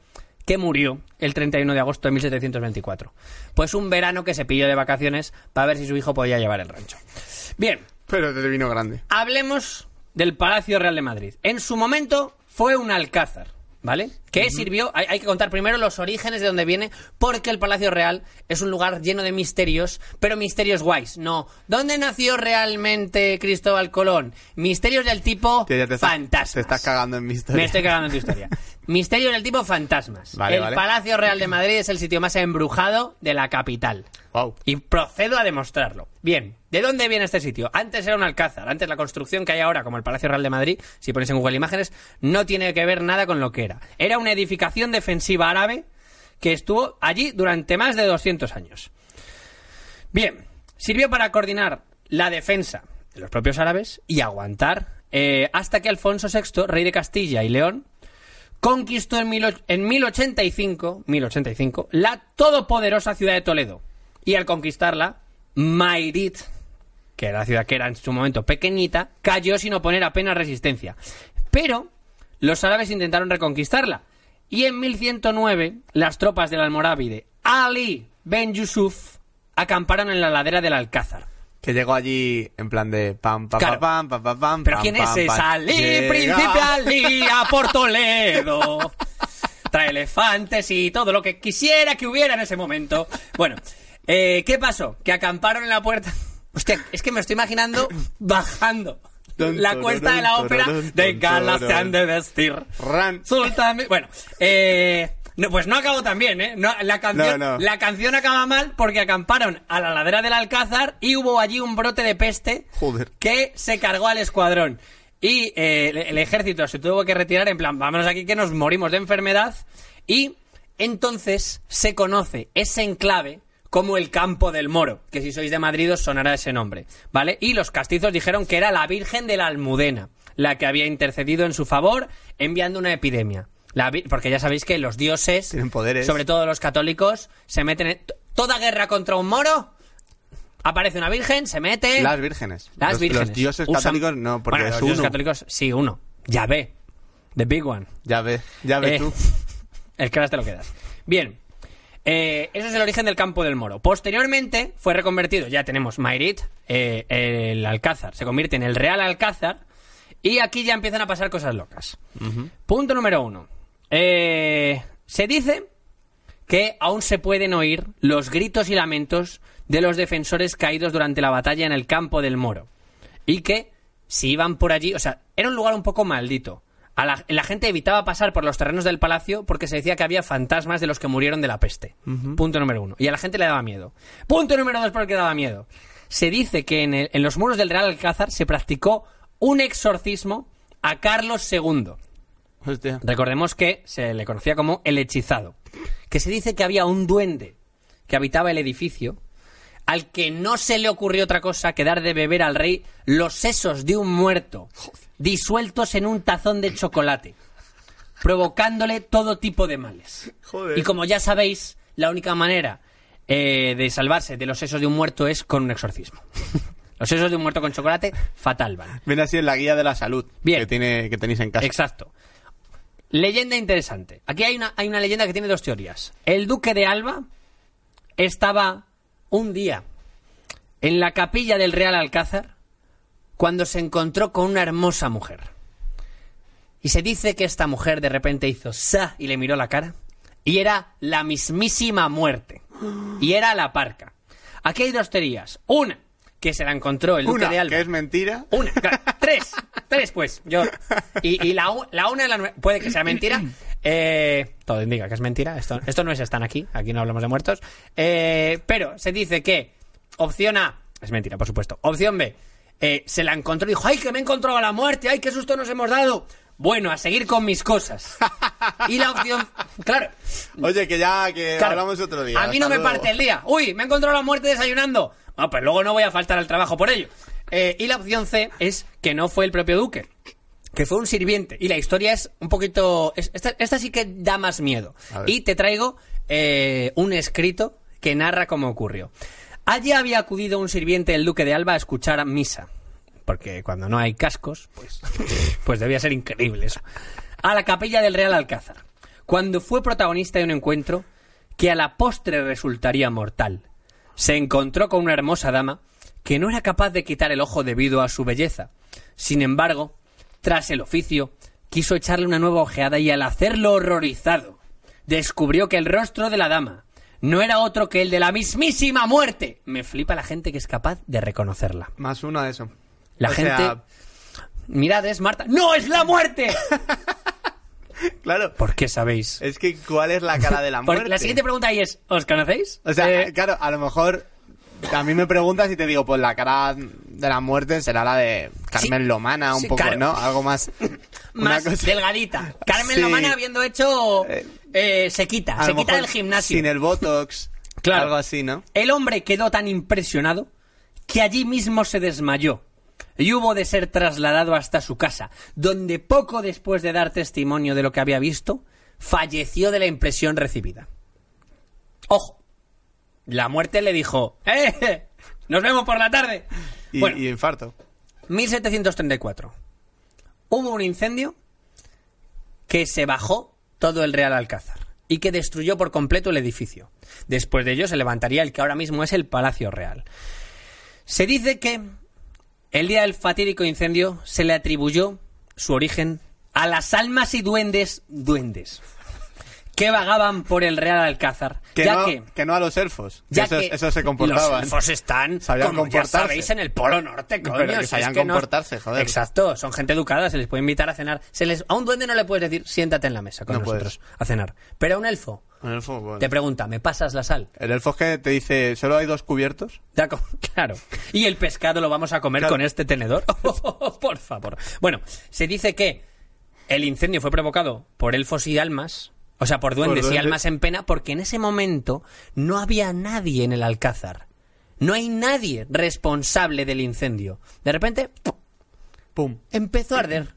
S1: que murió el 31 de agosto de 1724. Pues un verano que se pilló de vacaciones para ver si su hijo podía llevar el rancho. Bien,
S2: Pero de vino grande.
S1: hablemos del Palacio Real de Madrid. En su momento fue un alcázar, ¿vale? Que sirvió, hay, hay que contar primero los orígenes de dónde viene, porque el Palacio Real es un lugar lleno de misterios, pero misterios guays. No, ¿dónde nació realmente Cristóbal Colón? Misterios del tipo
S2: te estás,
S1: fantasmas.
S2: te estás cagando en mi historia.
S1: Me estoy cagando en tu historia. Misterios del tipo fantasmas.
S2: Vale,
S1: el
S2: vale.
S1: Palacio Real de Madrid es el sitio más embrujado de la capital.
S2: Wow.
S1: Y procedo a demostrarlo. Bien, ¿de dónde viene este sitio? Antes era un alcázar, antes la construcción que hay ahora, como el Palacio Real de Madrid, si ponéis en Google Imágenes, no tiene que ver nada con lo que era. Era una edificación defensiva árabe que estuvo allí durante más de 200 años. Bien, sirvió para coordinar la defensa de los propios árabes y aguantar eh, hasta que Alfonso VI, rey de Castilla y León, conquistó en, mil, en 1085, 1085 la todopoderosa ciudad de Toledo. Y al conquistarla, Mairit, que era la ciudad que era en su momento pequeñita, cayó sin oponer apenas resistencia. Pero los árabes intentaron reconquistarla. Y en 1109, las tropas del almorávide Ali Ben Yusuf acamparon en la ladera del Alcázar.
S2: Que llegó allí en plan de pam, pam,
S1: Claro.
S2: pam, pam, pam, pam,
S1: ¿Pero
S2: pam,
S1: quién
S2: pam,
S1: es esa? Ali,
S2: Llega.
S1: príncipe Ali, a por Toledo. Trae elefantes y todo lo que quisiera que hubiera en ese momento. Bueno, eh, ¿qué pasó? Que acamparon en la puerta. Hostia, es que me estoy imaginando bajando la cuesta de la ópera de galas se han de vestir.
S2: Ran.
S1: Bueno, eh, no, pues no acabó tan bien, ¿eh? No, la, canción,
S2: no.
S1: la canción acaba mal porque acamparon a la ladera del Alcázar y hubo allí un brote de peste
S2: Joder.
S1: que se cargó al escuadrón. Y eh, el, el ejército se tuvo que retirar en plan, vámonos aquí que nos morimos de enfermedad. Y entonces se conoce ese enclave como el Campo del Moro, que si sois de Madrid os sonará ese nombre, ¿vale? Y los castizos dijeron que era la Virgen de la Almudena, la que había intercedido en su favor enviando una epidemia. La porque ya sabéis que los dioses,
S2: Tienen poderes.
S1: sobre todo los católicos, se meten en... Toda guerra contra un moro, aparece una virgen, se mete...
S2: Las vírgenes.
S1: Las
S2: los,
S1: vírgenes.
S2: Los dioses
S1: Usan-
S2: católicos no, porque
S1: Bueno, los dioses
S2: uno.
S1: católicos, sí, uno. Ya ve. The big one.
S2: Ya ves, ya ves
S1: Eh,
S2: tú.
S1: El que ahora te lo quedas. Bien. Eh, eso es el origen del campo del moro. Posteriormente fue reconvertido, ya tenemos Mairit, eh, el Alcázar, se convierte en el Real Alcázar y aquí ya empiezan a pasar cosas locas. Punto número uno. Eh, se dice que aún se pueden oír los gritos y lamentos de los defensores caídos durante la batalla en el campo del Moro. Y que si iban por allí, o sea, era un lugar un poco maldito. A la, la gente evitaba pasar por los terrenos del palacio porque se decía que había fantasmas de los que murieron de la peste. Punto número uno. Y a la gente le daba miedo. Punto número dos, porque daba miedo. Se dice que en, el- en los muros del Real Alcázar se practicó un exorcismo a Carlos II.
S2: Hostia.
S1: Recordemos que se le conocía como el hechizado. Que se dice que había un duende que habitaba el edificio al que no se le ocurrió otra cosa que dar de beber al rey los sesos de un muerto disueltos en un tazón de chocolate, provocándole todo tipo de males.
S2: Joder.
S1: Y como ya sabéis, la única manera eh, de salvarse de los sesos de un muerto es con un exorcismo. los sesos de un muerto con chocolate, fatal van.
S2: Viene así en la guía de la salud
S1: Bien.
S2: que tiene que tenéis en casa.
S1: Exacto. Leyenda interesante. Aquí hay una, hay una leyenda que tiene dos teorías. El duque de Alba estaba un día en la capilla del Real Alcázar cuando se encontró con una hermosa mujer. Y se dice que esta mujer de repente hizo sa y le miró la cara. Y era la mismísima muerte. Y era la parca. Aquí hay dos teorías. Una, que se la encontró el duque
S2: Una,
S1: de Alba.
S2: que es mentira.
S1: Una, claro, tres, tres pues. Yo y, y la, una la puede que sea mentira. Eh, todo indica que es mentira. Esto, esto no es están aquí. Aquí no hablamos de muertos. Eh, pero se dice que opción A es mentira, por supuesto. Opción B eh, se la encontró y dijo, ay que me he encontrado a la muerte, ay qué susto nos hemos dado. Bueno, a seguir con mis cosas. Y la opción, claro,
S2: Oye, que ya que
S1: Claro.
S2: hablamos otro día.
S1: A mí no me parte el día. Uy, me he encontrado la muerte desayunando. Ah, pues luego no voy a faltar al trabajo por ello. Eh, y la opción C es que no fue el propio duque. Que fue un sirviente. Y la historia es un poquito... es- esta, esta sí que da más miedo.
S2: A ver.
S1: Y te traigo eh, un escrito que narra cómo ocurrió. Allí había acudido un sirviente del duque de Alba a escuchar misa. Porque cuando no hay cascos, pues, pues debía ser increíble eso. A la capilla del Real Alcázar. cuando fue protagonista de un encuentro que a la postre resultaría mortal. Se encontró con una hermosa dama que no era capaz de quitar el ojo debido a su belleza. Sin embargo, tras el oficio, quiso echarle una nueva ojeada y al hacerlo horrorizado, descubrió que el rostro de la dama no era otro que el de la mismísima muerte. Me flipa la gente que es capaz de reconocerla.
S2: Más uno a eso.
S1: La
S2: O
S1: gente...
S2: sea,
S1: Mirad, es Marta. ¡No, es la muerte!
S2: claro.
S1: ¿Por qué sabéis?
S2: Es que, ¿cuál es la cara de la
S1: Porque
S2: muerte?
S1: la siguiente pregunta ahí es, ¿os conocéis?
S2: O sea,
S1: Eh,
S2: claro, a lo mejor a mí me preguntas y te digo, pues la cara de la muerte será la de Carmen
S1: Sí.
S2: Lomana, un
S1: Sí,
S2: poco,
S1: claro.
S2: ¿no? Algo más...
S1: más
S2: cosa-
S1: delgadita. Carmen
S2: Sí.
S1: Lomana habiendo hecho
S2: Eh,
S1: eh, sequita,
S2: a lo
S1: sequita
S2: mejor
S1: del gimnasio.
S2: Sin el Botox.
S1: Claro.
S2: Algo así, ¿no?
S1: El hombre quedó tan impresionado que allí mismo se desmayó y hubo de ser trasladado hasta su casa, donde poco después de dar testimonio de lo que había visto, falleció de la impresión recibida. Ojo, la muerte le dijo, ¡eh! ¡Nos vemos por la tarde!
S2: Y,
S1: bueno,
S2: y infarto.
S1: 1734. Hubo un incendio que se bajó todo el Real Alcázar y que destruyó por completo el edificio. Después de ello se levantaría el que ahora mismo es el Palacio Real. Se dice que el día del fatídico incendio se le atribuyó su origen a las almas y duendes duendes que vagaban por el Real Alcázar,
S2: Que,
S1: ya
S2: no,
S1: que
S2: que no a los elfos.
S1: ya
S2: esos,
S1: que
S2: esos se comportaban.
S1: Los elfos están,
S2: Sabían
S1: como ya
S2: comportarse.
S1: sabéis, en el Polo Norte, coño.
S2: Pero que sabían
S1: que no-
S2: comportarse, joder.
S1: Exacto, son gente educada, se les puede invitar a cenar. Se les... A un duende no le puedes decir, siéntate en la mesa con
S2: No
S1: nosotros a cenar. Pero a un elfo
S2: El elfo, bueno.
S1: te pregunta, ¿me pasas la sal?
S2: El elfo es que te dice, ¿solo hay dos cubiertos?
S1: Ya Claro. Y el pescado lo vamos a comer
S2: Claro.
S1: con este tenedor. por favor. Bueno, se dice que el incendio fue provocado por elfos y almas, o sea, por duendes y almas en pena, porque en ese momento no había nadie en el Alcázar. No hay nadie responsable del incendio. De repente,
S2: ¡Pum!
S1: empezó a arder.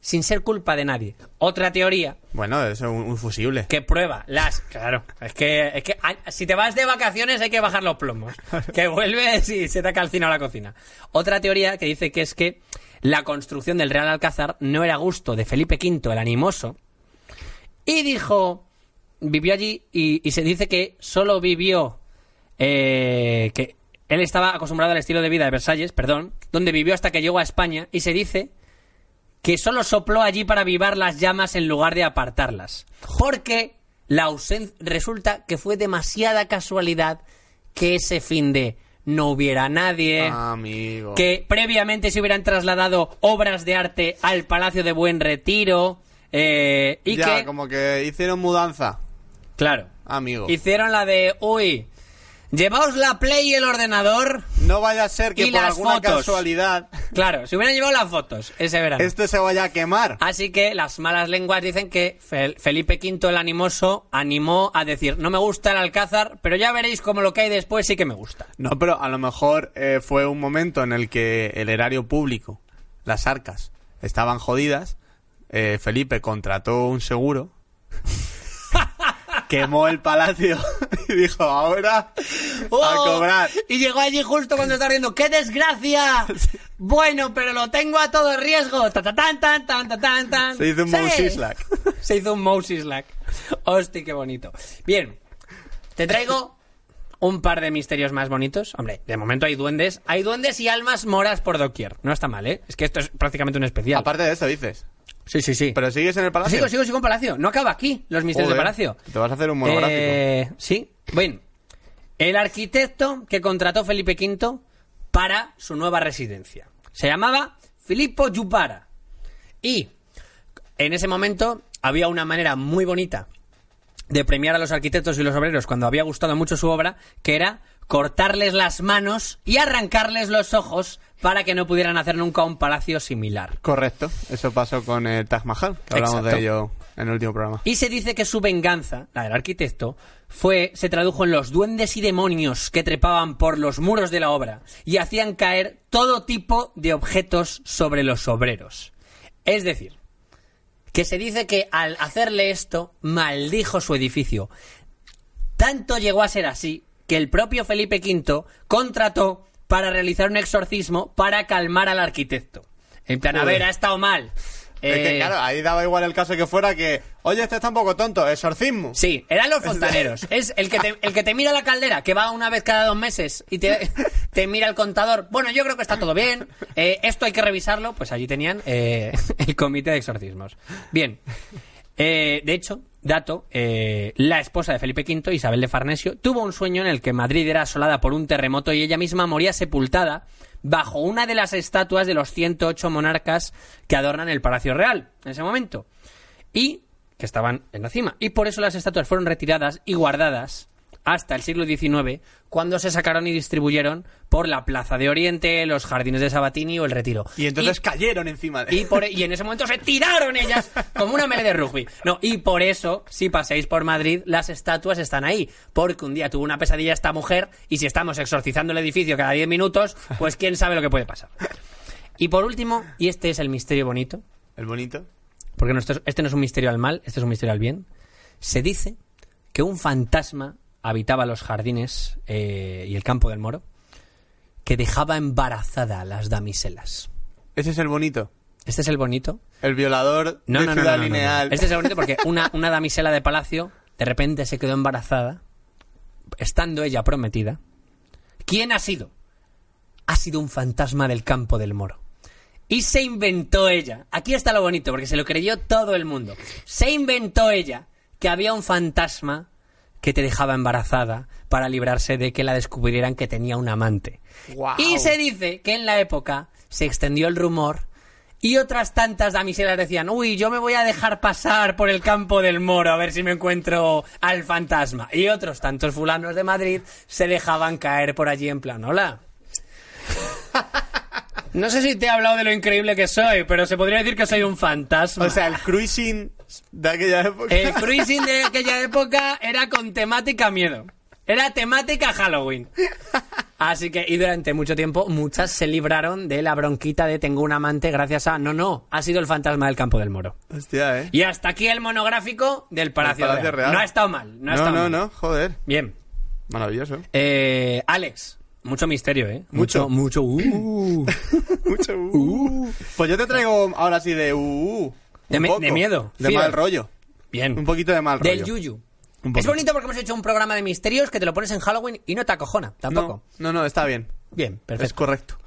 S1: Sin ser culpa de nadie. Otra teoría
S2: Bueno, es un, un fusible.
S1: que prueba las. Claro, es que, es que ah, si te vas de vacaciones hay que bajar los plomos. Que vuelves y se te ha calcinado la cocina. Otra teoría que dice que es que la construcción del Real Alcázar no era gusto de Felipe V el animoso. Y dijo. Vivió allí y, y se dice que solo vivió. eh, que él estaba acostumbrado al estilo de vida de Versalles, perdón, donde vivió hasta que llegó a España y se dice que solo sopló allí para avivar las llamas en lugar de apartarlas. Porque la ausencia resulta que fue demasiada casualidad que ese fin de no hubiera nadie,
S2: Amigo.
S1: que previamente se hubieran trasladado obras de arte al Palacio de Buen Retiro eh, y
S2: ya,
S1: que,
S2: como que hicieron mudanza.
S1: claro,
S2: Amigo.
S1: hicieron la de, uy, llevaos la Play y el ordenador.
S2: No vaya a ser que
S1: Y
S2: por
S1: las
S2: alguna
S1: fotos.
S2: casualidad
S1: Claro, se hubieran llevado las fotos ese verano.
S2: esto se vaya a quemar.
S1: Así que las malas lenguas dicen que Fel- Felipe V el animoso animó a decir no me gusta el Alcázar, pero ya veréis como lo que hay después sí que me gusta.
S2: No, pero a lo mejor eh, fue un momento en el que el erario público, las arcas, estaban jodidas. Eh, Felipe contrató un seguro, quemó el palacio y dijo, ahora a
S1: ¡Oh!
S2: cobrar.
S1: Y llegó allí justo cuando estaba riendo ¡qué desgracia! Bueno, pero lo tengo a todo riesgo. Ta, ta, tan, tan, tan, ta, tan, tan.
S2: Se hizo un. Moses Slack.
S1: Se hizo un Moses Slack. Hostia, qué bonito. Bien, te traigo un par de misterios más bonitos. Hombre, de momento hay duendes. Hay duendes y almas moras por doquier. No está mal, ¿eh? Es que esto es prácticamente un especial.
S2: Aparte de eso, dices.
S1: Sí, sí, sí.
S2: Pero sigues en el palacio.
S1: Sigo, sigo, sigo en Palacio. No acaba aquí, los misterios de
S2: Joder,
S1: Palacio.
S2: Te vas a hacer un monográfico.
S1: Eh, sí. Bueno, el arquitecto que contrató Felipe V para su nueva residencia. Se llamaba Filippo Giuppara. Y en ese momento había una manera muy bonita de premiar a los arquitectos y los obreros cuando había gustado mucho su obra, que era cortarles las manos y arrancarles los ojos para que no pudieran hacer nunca un palacio similar.
S2: Correcto. Eso pasó con el Taj Mahal, que hablamos
S1: Exacto.
S2: de ello en el último programa.
S1: Y se dice que su venganza, la del arquitecto, fue, se tradujo en los duendes y demonios que trepaban por los muros de la obra y hacían caer todo tipo de objetos sobre los obreros. Es decir, que se dice que al hacerle esto maldijo su edificio. Tanto llegó a ser así que el propio Felipe V contrató para realizar un exorcismo para calmar al arquitecto. En plan, a ver, ha estado mal.
S2: Es que,
S1: Eh,
S2: claro, ahí daba igual el caso que fuera que, oye, este está un poco tonto, exorcismo.
S1: Sí, eran los fontaneros. Es el que te, el que te mira la caldera, que va una vez cada dos meses y te, te mira el contador. Bueno, yo creo que está todo bien. eh, esto hay que revisarlo. Pues allí tenían eh, el comité de exorcismos. Bien. Eh, de hecho, dato, eh, la esposa de Felipe V, Isabel de Farnesio, tuvo un sueño en el que Madrid era asolada por un terremoto y ella misma moría sepultada bajo una de las estatuas de los 108 monarcas que adornan el Palacio Real en ese momento. Y que estaban en la cima. Y por eso las estatuas fueron retiradas y guardadas hasta el siglo XIX, cuando se sacaron y distribuyeron por la Plaza de Oriente, los jardines de Sabatini o el Retiro.
S2: Y entonces cayeron encima de...
S1: Y, por- y en ese momento se tiraron ellas como una mele de rugby. No, y por eso, si pasáis por Madrid, las estatuas están ahí. Porque un día tuvo una pesadilla esta mujer y si estamos exorcizando el edificio cada 10 minutos, pues quién sabe lo que puede pasar. Y por último, y este es el misterio bonito,
S2: El bonito.
S1: porque este no es un misterio al mal, este es un misterio al bien, se dice que un fantasma habitaba los jardines eh, y el campo del moro que dejaba embarazada a las damiselas.
S2: Ese es el bonito.
S1: Este es el bonito.
S2: El violador
S1: No,
S2: de
S1: no, no,
S2: Ciudad
S1: no, no, no.
S2: Lineal.
S1: Este es el bonito porque una, una damisela de palacio de repente se quedó embarazada, estando ella prometida. ¿Quién ha sido? Ha sido un fantasma del campo del moro. Y se inventó ella. Aquí está lo bonito, porque se lo creyó todo el mundo. Se inventó ella que había un fantasma que te dejaba embarazada para librarse de que la descubrieran que tenía un amante. Y se dice que en la época se extendió el rumor y otras tantas damiselas decían, uy, yo me voy a dejar pasar por el campo del moro a ver si me encuentro al fantasma. Y otros tantos fulanos de Madrid se dejaban caer por allí en plan, hola. No sé si te he hablado de lo increíble que soy, pero se podría decir que soy un fantasma.
S2: O sea, el cruising de aquella época.
S1: El cruising de aquella época era con temática miedo. Era temática Halloween. Así que, y durante mucho tiempo, muchas se libraron de la bronquita de tengo un amante gracias a. No, no, ha sido el fantasma del campo del moro.
S2: Hostia, ¿eh?
S1: Y hasta aquí el monográfico del Palacio,
S2: Palacio
S1: Real.
S2: Real.
S1: No ha estado mal. No, ha
S2: No,
S1: estado
S2: no,
S1: mal.
S2: no, joder.
S1: Bien.
S2: Maravilloso.
S1: Eh, Alex, mucho misterio, ¿eh?
S2: Mucho.
S1: Mucho. uh.
S2: Mucho. uh. Pues yo te traigo ahora sí de. Uh,
S1: De me- miedo,
S2: De
S1: fear.
S2: mal rollo.
S1: Bien.
S2: Un poquito de mal
S1: Del
S2: rollo.
S1: yuyu.
S2: Un
S1: Es bonito porque hemos hecho un programa de misterios que te lo pones en Halloween y no te acojona, tampoco.
S2: No, no, no, está bien.
S1: Bien,
S2: Es
S1: perfecto.
S2: correcto.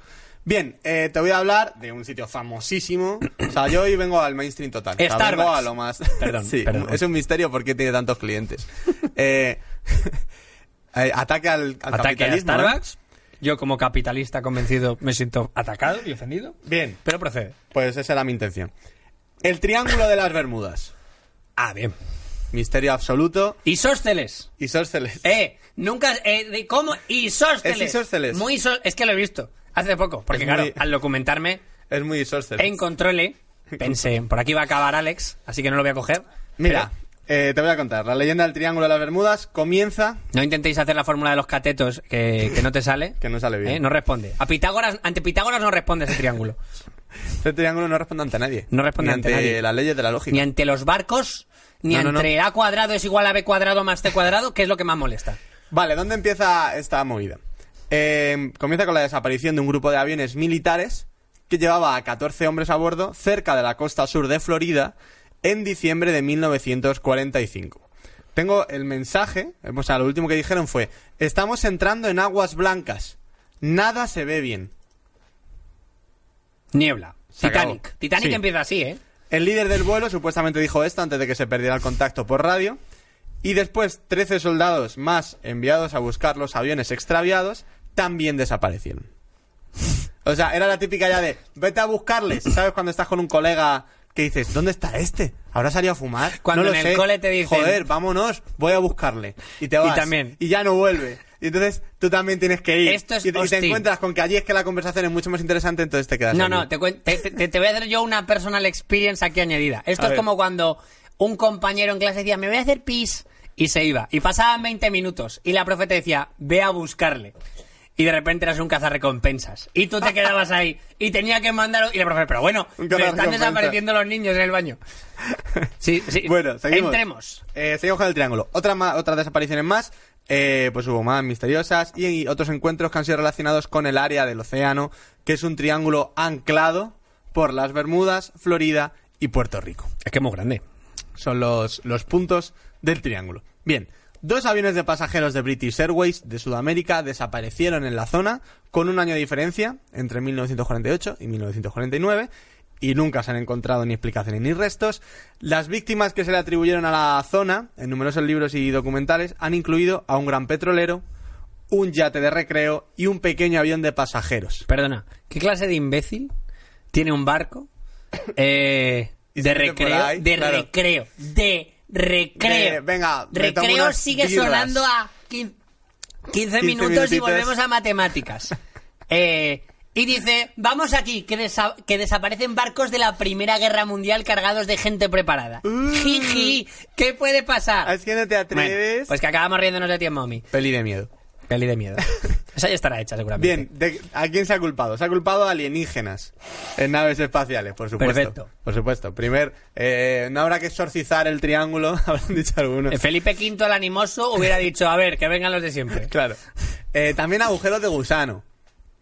S2: Bien, eh, te voy a hablar de un sitio famosísimo. O sea, yo hoy vengo al mainstream total. O sea,
S1: Starbucks.
S2: vengo a lo más.
S1: Perdón,
S2: sí,
S1: perdón.
S2: es un misterio porque tiene tantos clientes. Eh, eh, ataque al, al
S1: Ataque a
S2: capitalismo. ¿eh?
S1: Starbucks. Yo, como capitalista convencido, me siento atacado y ofendido.
S2: Bien,
S1: Pero procede.
S2: pues esa era mi intención. El Triángulo de las Bermudas.
S1: Ah, bien.
S2: Misterio absoluto.
S1: Isósceles.
S2: Isósceles.
S1: Eh, nunca. Eh, ¿Cómo? Isósceles.
S2: Es Isósceles.
S1: Muy isó- Es que lo he visto hace poco. Porque,
S2: Es
S1: claro,
S2: muy-
S1: al documentarme
S2: Es muy Isósceles.
S1: en controle, pensé, por aquí va a acabar Alex, así que no lo voy a coger.
S2: Mira, eh, te voy a contar. La leyenda del Triángulo de las Bermudas comienza...
S1: no intentéis hacer la fórmula de los catetos que, que no te sale.
S2: Que no sale bien.
S1: Eh, No responde. A Pitágoras, ante Pitágoras no responde ese triángulo.
S2: Este triángulo no responde ante nadie.
S1: No responde
S2: Ni
S1: ante nadie.
S2: las leyes de la lógica.
S1: Ni ante los barcos, ni
S2: No, no, no.
S1: entre A cuadrado es igual a B cuadrado más C cuadrado, que es lo que más molesta.
S2: Vale, ¿dónde empieza esta movida? Eh, comienza con la desaparición de un grupo de aviones militares que llevaba a 14 hombres a bordo cerca de la costa sur de Florida en diciembre de 1945. Tengo el mensaje, o sea, lo último que dijeron fue, estamos entrando en aguas blancas, nada se ve bien.
S1: Niebla.
S2: Se acabó.
S1: Titanic. Titanic
S2: Sí.
S1: empieza así, ¿eh?
S2: El líder del vuelo supuestamente dijo esto antes de que se perdiera el contacto por radio. Y después, 13 soldados más enviados a buscar los aviones extraviados también desaparecieron. O sea, era la típica ya de, vete a buscarles. ¿Sabes cuando estás con un colega que dices, ¿dónde está este? ¿Habrá salido a fumar?
S1: Cuando
S2: no lo
S1: en el
S2: sé.
S1: cole te dicen-
S2: Joder, vámonos, voy a buscarle. Y te vas.
S1: también.
S2: Y ya no vuelve. Y entonces tú también tienes que ir.
S1: Esto es
S2: y, te, y te encuentras con que allí es que la conversación es mucho más interesante, entonces te quedas
S1: No,
S2: allí.
S1: no, te, te, te- voy a hacer yo una personal experience aquí añadida. Esto
S2: A
S1: es
S2: ver.
S1: como cuando un compañero en clase decía, me voy a hacer pis, y se iba. Y pasaban 20 minutos, y la profe te decía, ve a buscarle. Y de repente eras un cazarrecompensas. Y tú te quedabas ahí. Y tenía que mandar... Y la profe, pero bueno, me están desapareciendo los niños en el baño. Sí, sí.
S2: Bueno, seguimos.
S1: Entremos.
S2: Eh, seguimos con el triángulo. Otra ma- otras desapariciones más, eh, pues hubo más misteriosas y, otros encuentros que han sido relacionados con el área del océano, que es un triángulo anclado por las Bermudas, Florida y Puerto Rico.
S1: Es que es muy grande.
S2: Son los, los puntos del triángulo. Bien, dos aviones de pasajeros de British Airways de Sudamérica desaparecieron en la zona con un año de diferencia entre 1948 y 1949 y nunca se han encontrado ni explicaciones ni restos. Las víctimas que se le atribuyeron a la zona, en numerosos libros y documentales, han incluido a un gran petrolero, un yate de recreo y un pequeño avión de pasajeros.
S1: Perdona, ¿qué clase de imbécil tiene un barco eh, de recreo?
S2: ahí,
S1: de
S2: claro.
S1: recreo. De recreo.
S2: De- venga,
S1: recreo sigue
S2: birras.
S1: sonando a 15, 15 minutos y volvemos a matemáticas. Eh, y dice, vamos aquí, que, desa- que desaparecen barcos de la Primera Guerra Mundial cargados de gente preparada.
S2: Uh.
S1: Jiji, ¿qué puede pasar?
S2: Es que no te
S1: Bueno,
S2: atreves.
S1: pues que acabamos riéndonos de ti, mommy.
S2: Peli de miedo.
S1: Peli de miedo. Esa ya estará hecha, seguramente.
S2: Bien, de- ¿a quién se ha culpado? Se ha culpado a alienígenas en naves espaciales, por supuesto.
S1: Perfecto.
S2: Por supuesto. Primer, eh, no habrá que exorcizar el triángulo, habrán dicho algunos.
S1: Eh, Felipe V, el animoso, hubiera dicho, a ver, que vengan los de siempre.
S2: Claro. Eh, también agujeros de gusano.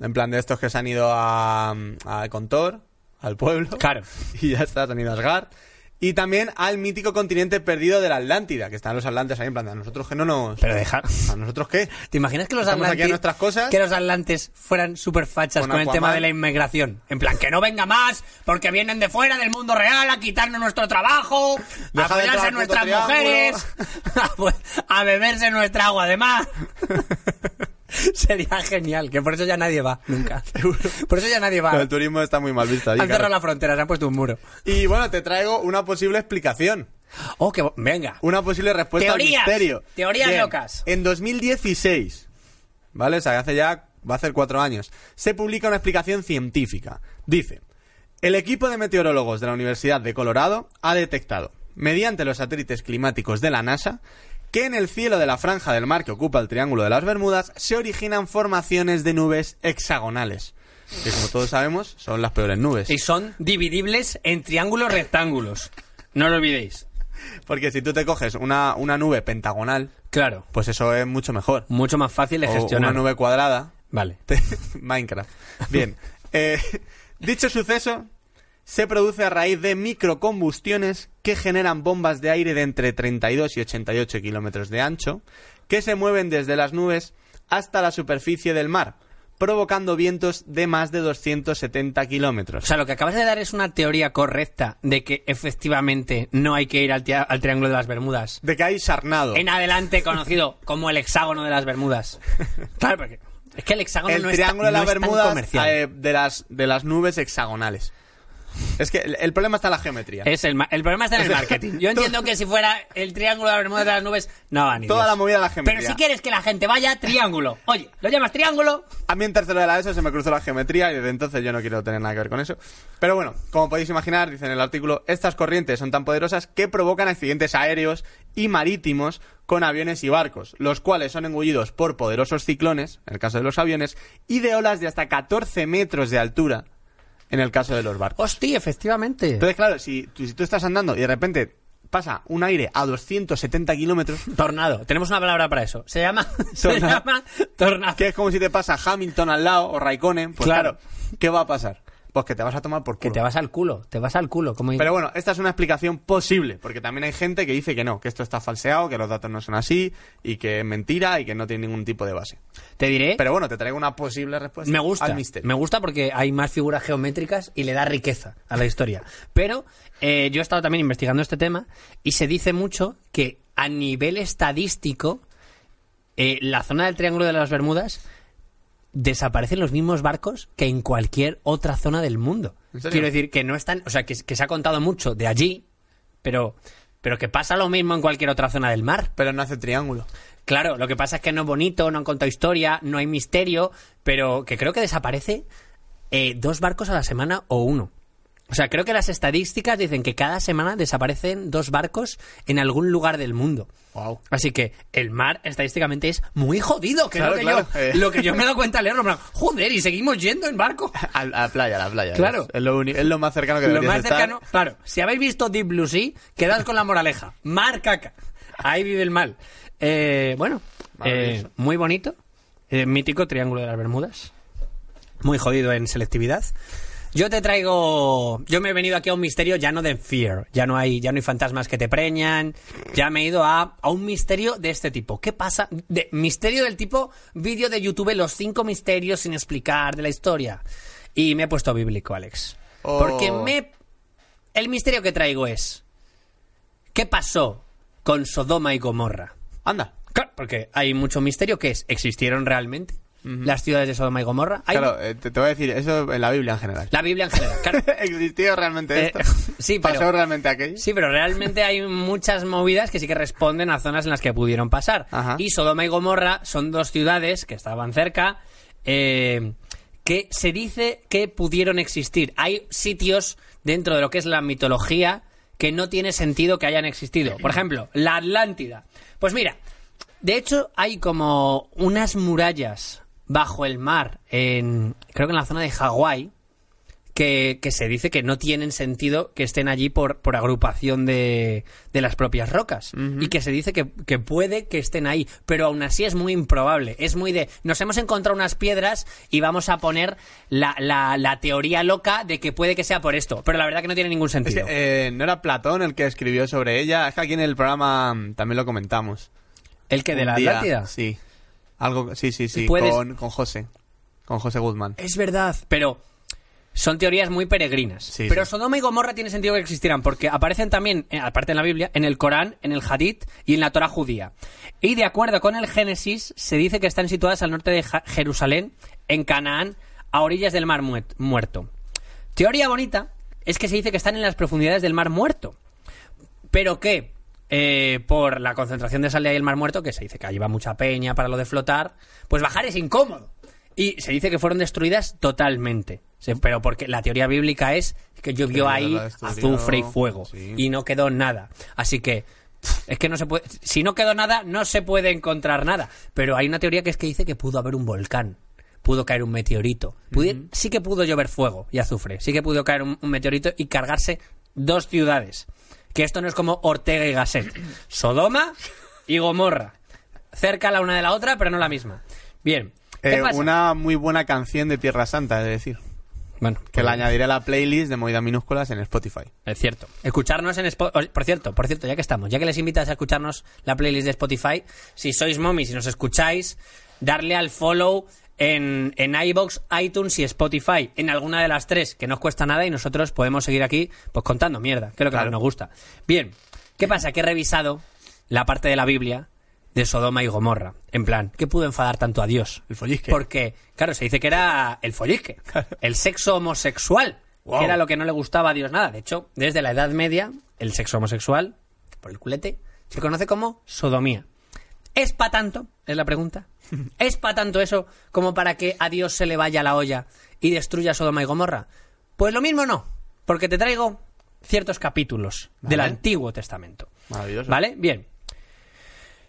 S2: En plan de estos que se han ido a, a Contor, al pueblo.
S1: Claro.
S2: Y ya está, se han ido a Asgard. Y también al mítico continente perdido de la Atlántida, que están los atlantes ahí en plan de a nosotros que no nos...
S1: Pero deja...
S2: ¿A nosotros qué?
S1: ¿Te imaginas que los
S2: Estamos aquí
S1: atlantes...
S2: a nuestras cosas.
S1: Que los atlantes fueran súper fachas
S2: Con
S1: con, el tema de la inmigración. En plan, que no venga más, porque vienen de fuera del mundo real a quitarnos nuestro trabajo,
S2: Deja
S1: a follarse nuestras mujeres, a, a beberse nuestra agua de mar. Sería genial, que por eso ya nadie va, nunca. Por eso ya nadie va.
S2: El turismo está muy mal visto allí,
S1: Han cerrado la frontera, se han puesto un muro.
S2: Y bueno, te traigo una posible explicación.
S1: Oh, que... Venga.
S2: Una posible respuesta
S1: Teorías,
S2: al misterio.
S1: teorías
S2: Bien,
S1: locas.
S2: En 2016, ¿vale? O sea, hace ya, va a hacer cuatro años, se publica una explicación científica. Dice, el equipo de meteorólogos de la Universidad de Colorado ha detectado, mediante los satélites climáticos de la NASA, que en el cielo de la franja del mar que ocupa el Triángulo de las Bermudas se originan formaciones de nubes hexagonales. Que como todos sabemos, son las peores nubes.
S1: Y son dividibles en triángulos rectángulos. No lo olvidéis.
S2: Porque si tú te coges una, una nube pentagonal,
S1: Claro.
S2: pues eso es mucho mejor.
S1: Mucho más fácil de
S2: O
S1: gestionar.
S2: una nube cuadrada.
S1: Vale.
S2: Te- Minecraft. Bien. Eh, dicho suceso se produce a raíz de microcombustiones que generan bombas de aire de entre 32 y 88 kilómetros de ancho, que se mueven desde las nubes hasta la superficie del mar, provocando vientos de más de 270
S1: O
S2: kilómetros.
S1: sea, lo que acabas de dar es una teoría correcta de que efectivamente no hay que ir al, Triángulo de las Bermudas.
S2: De que hay sarnado.
S1: En adelante conocido como el hexágono de las Bermudas. Claro, porque es que el hexágono
S2: el
S1: no
S2: triángulo
S1: es,
S2: de
S1: tan-
S2: las
S1: no es tan
S2: Bermudas
S1: comercial.
S2: eh, de, las, de las nubes hexagonales. Es que el, el problema está en la geometría.
S1: Es el, el problema está en el marketing. Yo entiendo que si fuera el triángulo de las Bermudas de las nubes, no van ni
S2: Toda
S1: Dios.
S2: la movida de la geometría.
S1: Pero si quieres que la gente vaya, triángulo. Oye, ¿lo llamas triángulo?
S2: A mí en tercero de la ESO se me cruzó la geometría y desde entonces yo no quiero tener nada que ver con eso. Pero bueno, como podéis imaginar, dice en el artículo, estas corrientes son tan poderosas que provocan accidentes aéreos y marítimos con aviones y barcos, los cuales son engullidos por poderosos ciclones, en el caso de los aviones, y de olas de hasta 14 metros de altura, en el caso de los barcos.
S1: Hostia, efectivamente.
S2: Entonces, claro, si, tú- si tú estás andando y de repente pasa un aire a 270 kilómetros,
S1: Tornado. Tenemos una palabra para eso. Se llama, se
S2: Tornado.
S1: llama tornado.
S2: que es como si te pasa Hamilton al lado o Raikkonen, pues
S1: Claro.
S2: claro, ¿qué va a pasar? Pues que te vas a tomar por
S1: Que
S2: culo.
S1: te vas al culo, te vas al culo. Como
S2: Pero bueno, esta es una explicación posible, porque también hay gente que dice que no, que esto está falseado, que los datos no son así, y que es mentira y que no tiene ningún tipo de base.
S1: te diré,
S2: Pero bueno, te traigo una posible respuesta
S1: me gusta.
S2: al misterio.
S1: Me gusta porque hay más figuras geométricas y le da riqueza a la historia. Pero eh, yo he estado también investigando este tema y se dice mucho que a nivel estadístico eh, la zona del Triángulo de las Bermudas desaparecen los mismos barcos que en cualquier otra zona del mundo. Quiero decir que no están, o sea, que, que se ha contado mucho de allí, pero, pero que pasa lo mismo en cualquier otra zona del mar.
S2: Pero no hace triángulo.
S1: Claro, lo que pasa es que no es bonito, no han contado historia, no hay misterio, pero que creo que desaparece eh, dos barcos a la semana o uno. O sea, creo que las estadísticas dicen que cada semana desaparecen dos barcos en algún lugar del mundo.
S2: Wow.
S1: Así que el mar estadísticamente es muy jodido, que
S2: Claro,
S1: lo que,
S2: claro,
S1: yo,
S2: eh.
S1: lo que yo me he dado cuenta al leerlo. plan, Joder, y seguimos yendo en barco.
S2: A, la playa, a la playa.
S1: Claro.
S2: Es, lo, es lo más cercano que
S1: Lo más
S2: estar.
S1: cercano, claro, si habéis visto Deep Blue Sea, quedad con la moraleja. Mar caca. Ahí vive el mal. Eh, bueno, eh, muy bonito. Eh, mítico Triángulo de las Bermudas. Muy jodido en selectividad. Yo te traigo. Yo me he venido aquí a un misterio ya no de Fear. Ya no hay, ya no hay fantasmas que te preñan. Ya me he ido a, a un misterio de este tipo. ¿Qué pasa? De, misterio del tipo vídeo de YouTube, los cinco misterios sin explicar de la historia. Y me he puesto bíblico, Alex.
S2: Oh.
S1: Porque me. El misterio que traigo es. ¿Qué pasó con Sodoma y Gomorra?
S2: Anda.
S1: Claro, porque hay mucho misterio que es. ¿Existieron realmente? Las ciudades de Sodoma y Gomorra. Hay
S2: Claro, eh, te, te voy a decir, eso en la Biblia en general.
S1: la Biblia en general. Claro.
S2: ¿Existió realmente
S1: Eh,
S2: esto?
S1: sí, pero-
S2: ¿Pasó realmente aquello?
S1: Sí, pero realmente hay muchas movidas que sí que responden a zonas en las que pudieron pasar.
S2: Ajá.
S1: Y Sodoma y Gomorra son dos ciudades que estaban cerca, eh, que se dice que pudieron existir. Hay sitios dentro de lo que es la mitología que no tiene sentido que hayan existido. Por ejemplo, la Atlántida. Pues mira, de hecho hay como unas murallas bajo el mar, en, creo que en la zona de Hawái, que, que se dice que no tienen sentido que estén allí por, por agrupación de, de las propias rocas. Y que se dice que, que puede que estén ahí. Pero aún así es muy improbable. Es muy de. Nos hemos encontrado unas piedras y vamos a poner la, la, la teoría loca de que puede que sea por esto. Pero la verdad que no tiene ningún
S2: Es que,
S1: sentido.
S2: eh, no era Platón el que escribió sobre ella. Es que aquí en el programa mm, también lo comentamos.
S1: ¿El que de la
S2: día,
S1: Atlántida?
S2: Sí. Algo, sí, sí, sí.
S1: Puedes-
S2: Con, con José. Con José Guzmán.
S1: Es verdad, pero son teorías muy peregrinas.
S2: Sí,
S1: pero
S2: sí.
S1: Sodoma y Gomorra tiene sentido que existieran porque aparecen también, eh, aparte en la Biblia, en el Corán, en el Hadith y en la Torah judía. Y de acuerdo con el Génesis, se dice que están situadas al norte de Jerusalén, en Canaán, a orillas del Mar Muerto. Teoría bonita es que se dice que están en las profundidades del Mar Muerto. Pero que, eh, por la concentración de sal ahí el Mar Muerto, que se dice que allí va mucha peña para lo de flotar, pues bajar es incómodo. Y se dice que fueron destruidas totalmente. Pero porque la teoría bíblica es que llovió
S2: Que
S1: ahí azufre y fuego.
S2: sí.
S1: Y no quedó nada. Así que. Es que no se puede. Si no quedó nada, no se puede encontrar nada. Pero hay una teoría que es que dice que pudo haber un volcán. Pudo caer un meteorito. Sí que pudo llover fuego y azufre. Sí que pudo caer un, un meteorito y cargarse dos ciudades. Que esto no es como Ortega y Gasset. Sodoma y Gomorra. Cerca la una de la otra, pero no la misma. Bien. ¿Qué
S2: Eh,
S1: pasa?
S2: una muy buena canción de Tierra Santa, es decir.
S1: Bueno,
S2: Que la añadiré a la playlist de Movidas Minúsculas en Spotify.
S1: Es cierto. Escucharnos en Spotify. Por cierto, por cierto, ya que estamos, ya que les invitas a escucharnos la playlist de Spotify, si sois momis y nos escucháis, darle al follow en, en iBox, iTunes y Spotify, en alguna de las tres, que no os cuesta nada y nosotros podemos seguir aquí pues contando mierda, que es lo que
S2: Claro.
S1: más nos gusta. Bien, ¿qué pasa? Que he revisado la parte de la Biblia de Sodoma y Gomorra. En plan, ¿qué pudo enfadar tanto a Dios?
S2: El follisque.
S1: Porque, claro, se dice que era el follisque, el sexo homosexual,
S2: Wow.
S1: que era lo que no le gustaba a Dios nada. De hecho, desde la Edad Media, el sexo homosexual, por el culete, se conoce como sodomía. ¿Es para tanto? Es la pregunta. ¿Es para tanto eso como para que a Dios se le vaya la olla y destruya Sodoma y Gomorra? Pues lo mismo no, porque te traigo ciertos capítulos del. Antiguo Testamento.
S2: Maravilloso.
S1: ¿Vale? Bien.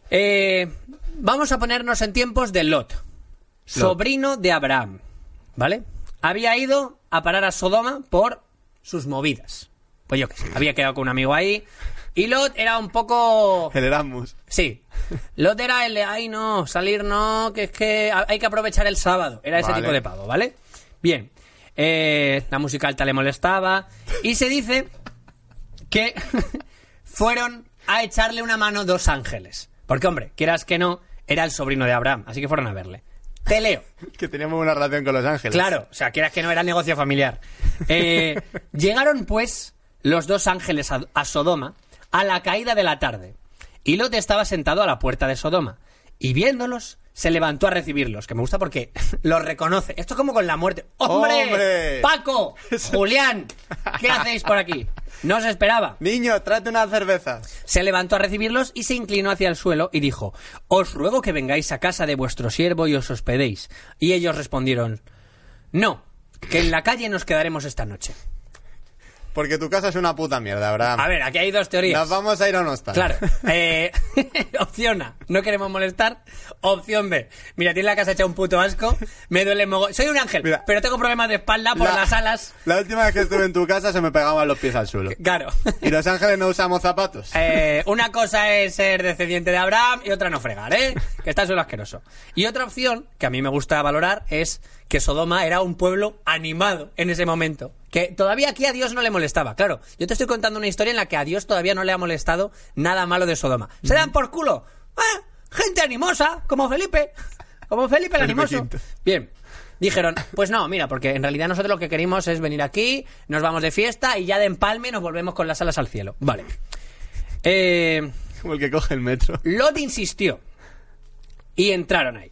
S1: Eh, vamos a ponernos en tiempos de Lot, sobrino de Abraham. ¿Vale? Había ido a parar a Sodoma por sus movidas. Pues yo qué sé, había quedado con un amigo ahí. Y Lot era un poco.
S2: El Erasmus.
S1: Sí. Lot era el de, ay no, salir no, que es que hay que aprovechar el sábado. Era ese
S2: Vale.
S1: tipo de pavo, ¿vale? Bien. Eh, la música alta le molestaba. Y se dice que fueron a echarle una mano dos ángeles. Porque, hombre, quieras que no, era el sobrino de Abraham. Así que fueron a verle. Te leo.
S2: Que teníamos una relación con Los Ángeles.
S1: Claro, o sea, quieras que no era negocio familiar. Eh, llegaron, pues, los dos ángeles a, a Sodoma a la caída de la tarde. Y Lot estaba sentado a la puerta de Sodoma. Y viéndolos, se levantó a recibirlos. Que me gusta porque los reconoce. Esto es como con la muerte. ¡Hombre!
S2: ¡Hombre!
S1: ¡Paco! ¡Julián! ¿Qué hacéis por aquí? No os esperaba.
S2: Niño, trate unas cervezas.
S1: Se levantó a recibirlos y se inclinó hacia el suelo y dijo, Os ruego que vengáis a casa de vuestro siervo y os hospedéis. Y ellos respondieron, No, que en la calle nos quedaremos esta noche.
S2: Porque tu casa es una puta mierda, Abraham.
S1: A ver, aquí hay dos teorías.
S2: Nos vamos a ir a un hostal.
S1: Claro. Eh, opción A, no queremos molestar. Opción B, mira, tiene la casa hecha un puto asco, me duele mogo... Soy un ángel,
S2: Mira.
S1: pero tengo problemas de espalda por
S2: La-
S1: las alas.
S2: La última vez que estuve en tu casa se me pegaban los pies al suelo.
S1: Claro.
S2: ¿Y los ángeles no usamos zapatos?
S1: Eh, una cosa es ser descendiente de Abraham y otra no fregar, ¿eh? Que está solo asqueroso. Y otra opción, que a mí me gusta valorar, es que Sodoma era un pueblo animado en ese momento. Que todavía aquí a Dios no le molestaba. Claro, yo te estoy contando una historia en la que a Dios todavía no le ha molestado nada malo de Sodoma. ¿Se dan por culo? ¡Ah! Gente animosa, como Felipe. Como Felipe el animoso. Bien. Dijeron, pues no, mira, porque en realidad nosotros lo que queremos es venir aquí, nos vamos de fiesta y ya de empalme nos volvemos con las alas al cielo. Vale. Eh,
S2: Como el que coge el metro.
S1: Lot insistió. Y entraron ahí.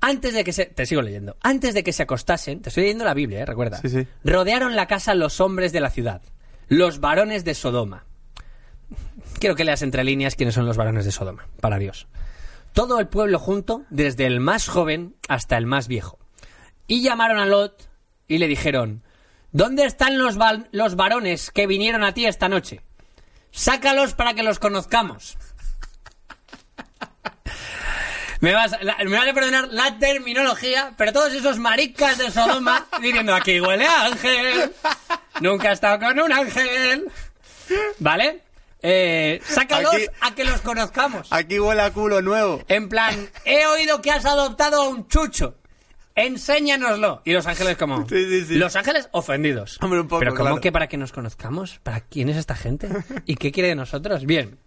S1: Antes de que se... Te sigo leyendo. Antes de que se acostasen... Te estoy leyendo la Biblia, ¿eh? Recuerda.
S2: Sí, sí.
S1: Rodearon la casa los hombres de la ciudad. Los varones de Sodoma. Quiero que leas entre líneas quiénes son los varones de Sodoma. Para Dios. Todo el pueblo junto, desde el más joven hasta el más viejo. Y llamaron a Lot y le dijeron... ¿Dónde están los, los varones que vinieron a ti esta noche? Sácalos para que los conozcamos. Me vas, la- me vas a perdonar la terminología, pero todos esos maricas de Sodoma diciendo aquí huele a ángel, nunca he estado con un ángel, ¿vale? Eh, sácalos
S2: Aquí-
S1: a que los conozcamos.
S2: Aquí huele a culo nuevo.
S1: En plan, he oído que has adoptado a un chucho. Enséñanoslo. Y los ángeles como...
S2: Sí, sí, sí.
S1: Los ángeles ofendidos.
S2: Hombre, un poco,
S1: Pero ¿cómo
S2: claro.
S1: que para que nos conozcamos? ¿Para quién es esta gente? ¿Y qué quiere de nosotros? Bien.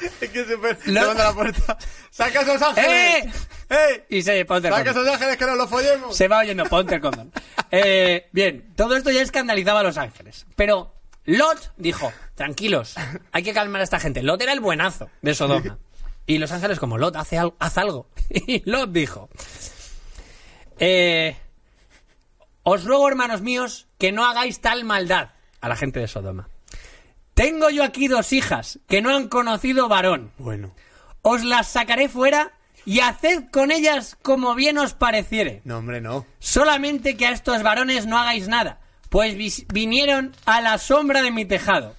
S2: Es que se fue
S1: Lo-
S2: llamando a la puerta. ¡Saca esos ángeles!
S1: ¡Eh!
S2: ¡Eh!
S1: Y se ponte el
S2: ¡Saca esos ángeles que nos los follemos!
S1: Se va oyendo, ponte el condón. Eh, bien, todo esto ya escandalizaba a los ángeles. Pero Lot dijo, tranquilos, hay que calmar a esta gente. Lot era el buenazo de Sodoma. Y los ángeles como, Lot, hace al- haz algo. Y Lot dijo, eh, os ruego, hermanos míos, que no hagáis tal maldad a la gente de Sodoma. Tengo yo aquí dos hijas que no han conocido varón
S2: Bueno,
S1: os las sacaré fuera y haced con ellas como bien os pareciere.
S2: no, hombre, no.
S1: Solamente que a estos varones no hagáis nada, pues vinieron a la sombra de mi tejado.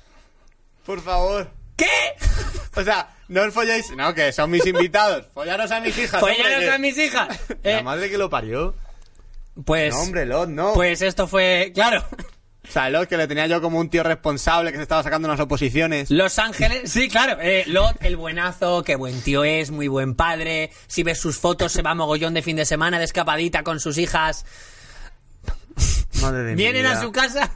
S2: Por favor.
S1: ¿Qué?
S2: O sea, no os folléis. No, que son mis invitados. Follaros a mis hijas.
S1: Follaros
S2: hombre,
S1: a mis hijas.
S2: La
S1: Eh,
S2: madre que lo parió.
S1: pues,
S2: No, hombre, Lot, no.
S1: pues esto fue, claro.
S2: O sea, Lot, que le tenía yo como un tío responsable que se estaba sacando unas oposiciones.
S1: Los Ángeles, sí, claro. eh, Lot, el buenazo, qué buen tío es, muy buen padre. Si ves sus fotos, se va mogollón de fin de semana de escapadita con sus hijas.
S2: Madre de
S1: Vienen a su casa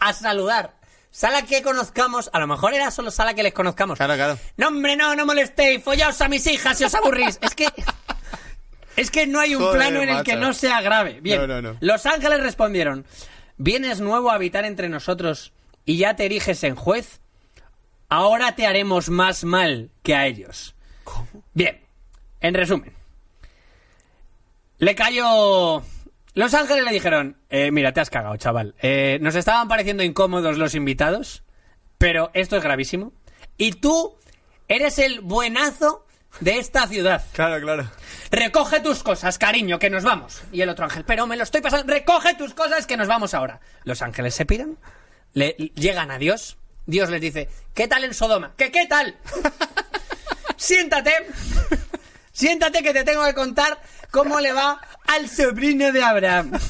S1: a saludar. Sala que conozcamos, a lo mejor era solo sala que les conozcamos.
S2: Claro, claro.
S1: No, hombre, no, no molestéis, follaos a mis hijas si os aburrís. Es que. Es que no hay un
S2: Joder,
S1: plano en el que no sea grave. Bien.
S2: No, no, no.
S1: Los ángeles respondieron: ¿Vienes nuevo a habitar entre nosotros y ya te eriges en juez? Ahora te haremos más mal que a ellos.
S2: ¿Cómo?
S1: Bien, en resumen. Le cayó... Los ángeles le dijeron, eh, mira, te has cagado, chaval. Eh, nos estaban pareciendo incómodos los invitados, pero esto es gravísimo. Y tú eres el buenazo de esta ciudad.
S2: Claro, claro.
S1: Recoge tus cosas, cariño, que nos vamos. Y el otro ángel, pero me lo estoy pasando. Recoge tus cosas, que nos vamos ahora. Los ángeles se piran, le, llegan a Dios. Dios les dice, ¿qué tal en Sodoma? ¿Qué qué tal? Siéntate. Siéntate que te tengo que contar cómo le va al sobrino de Abraham.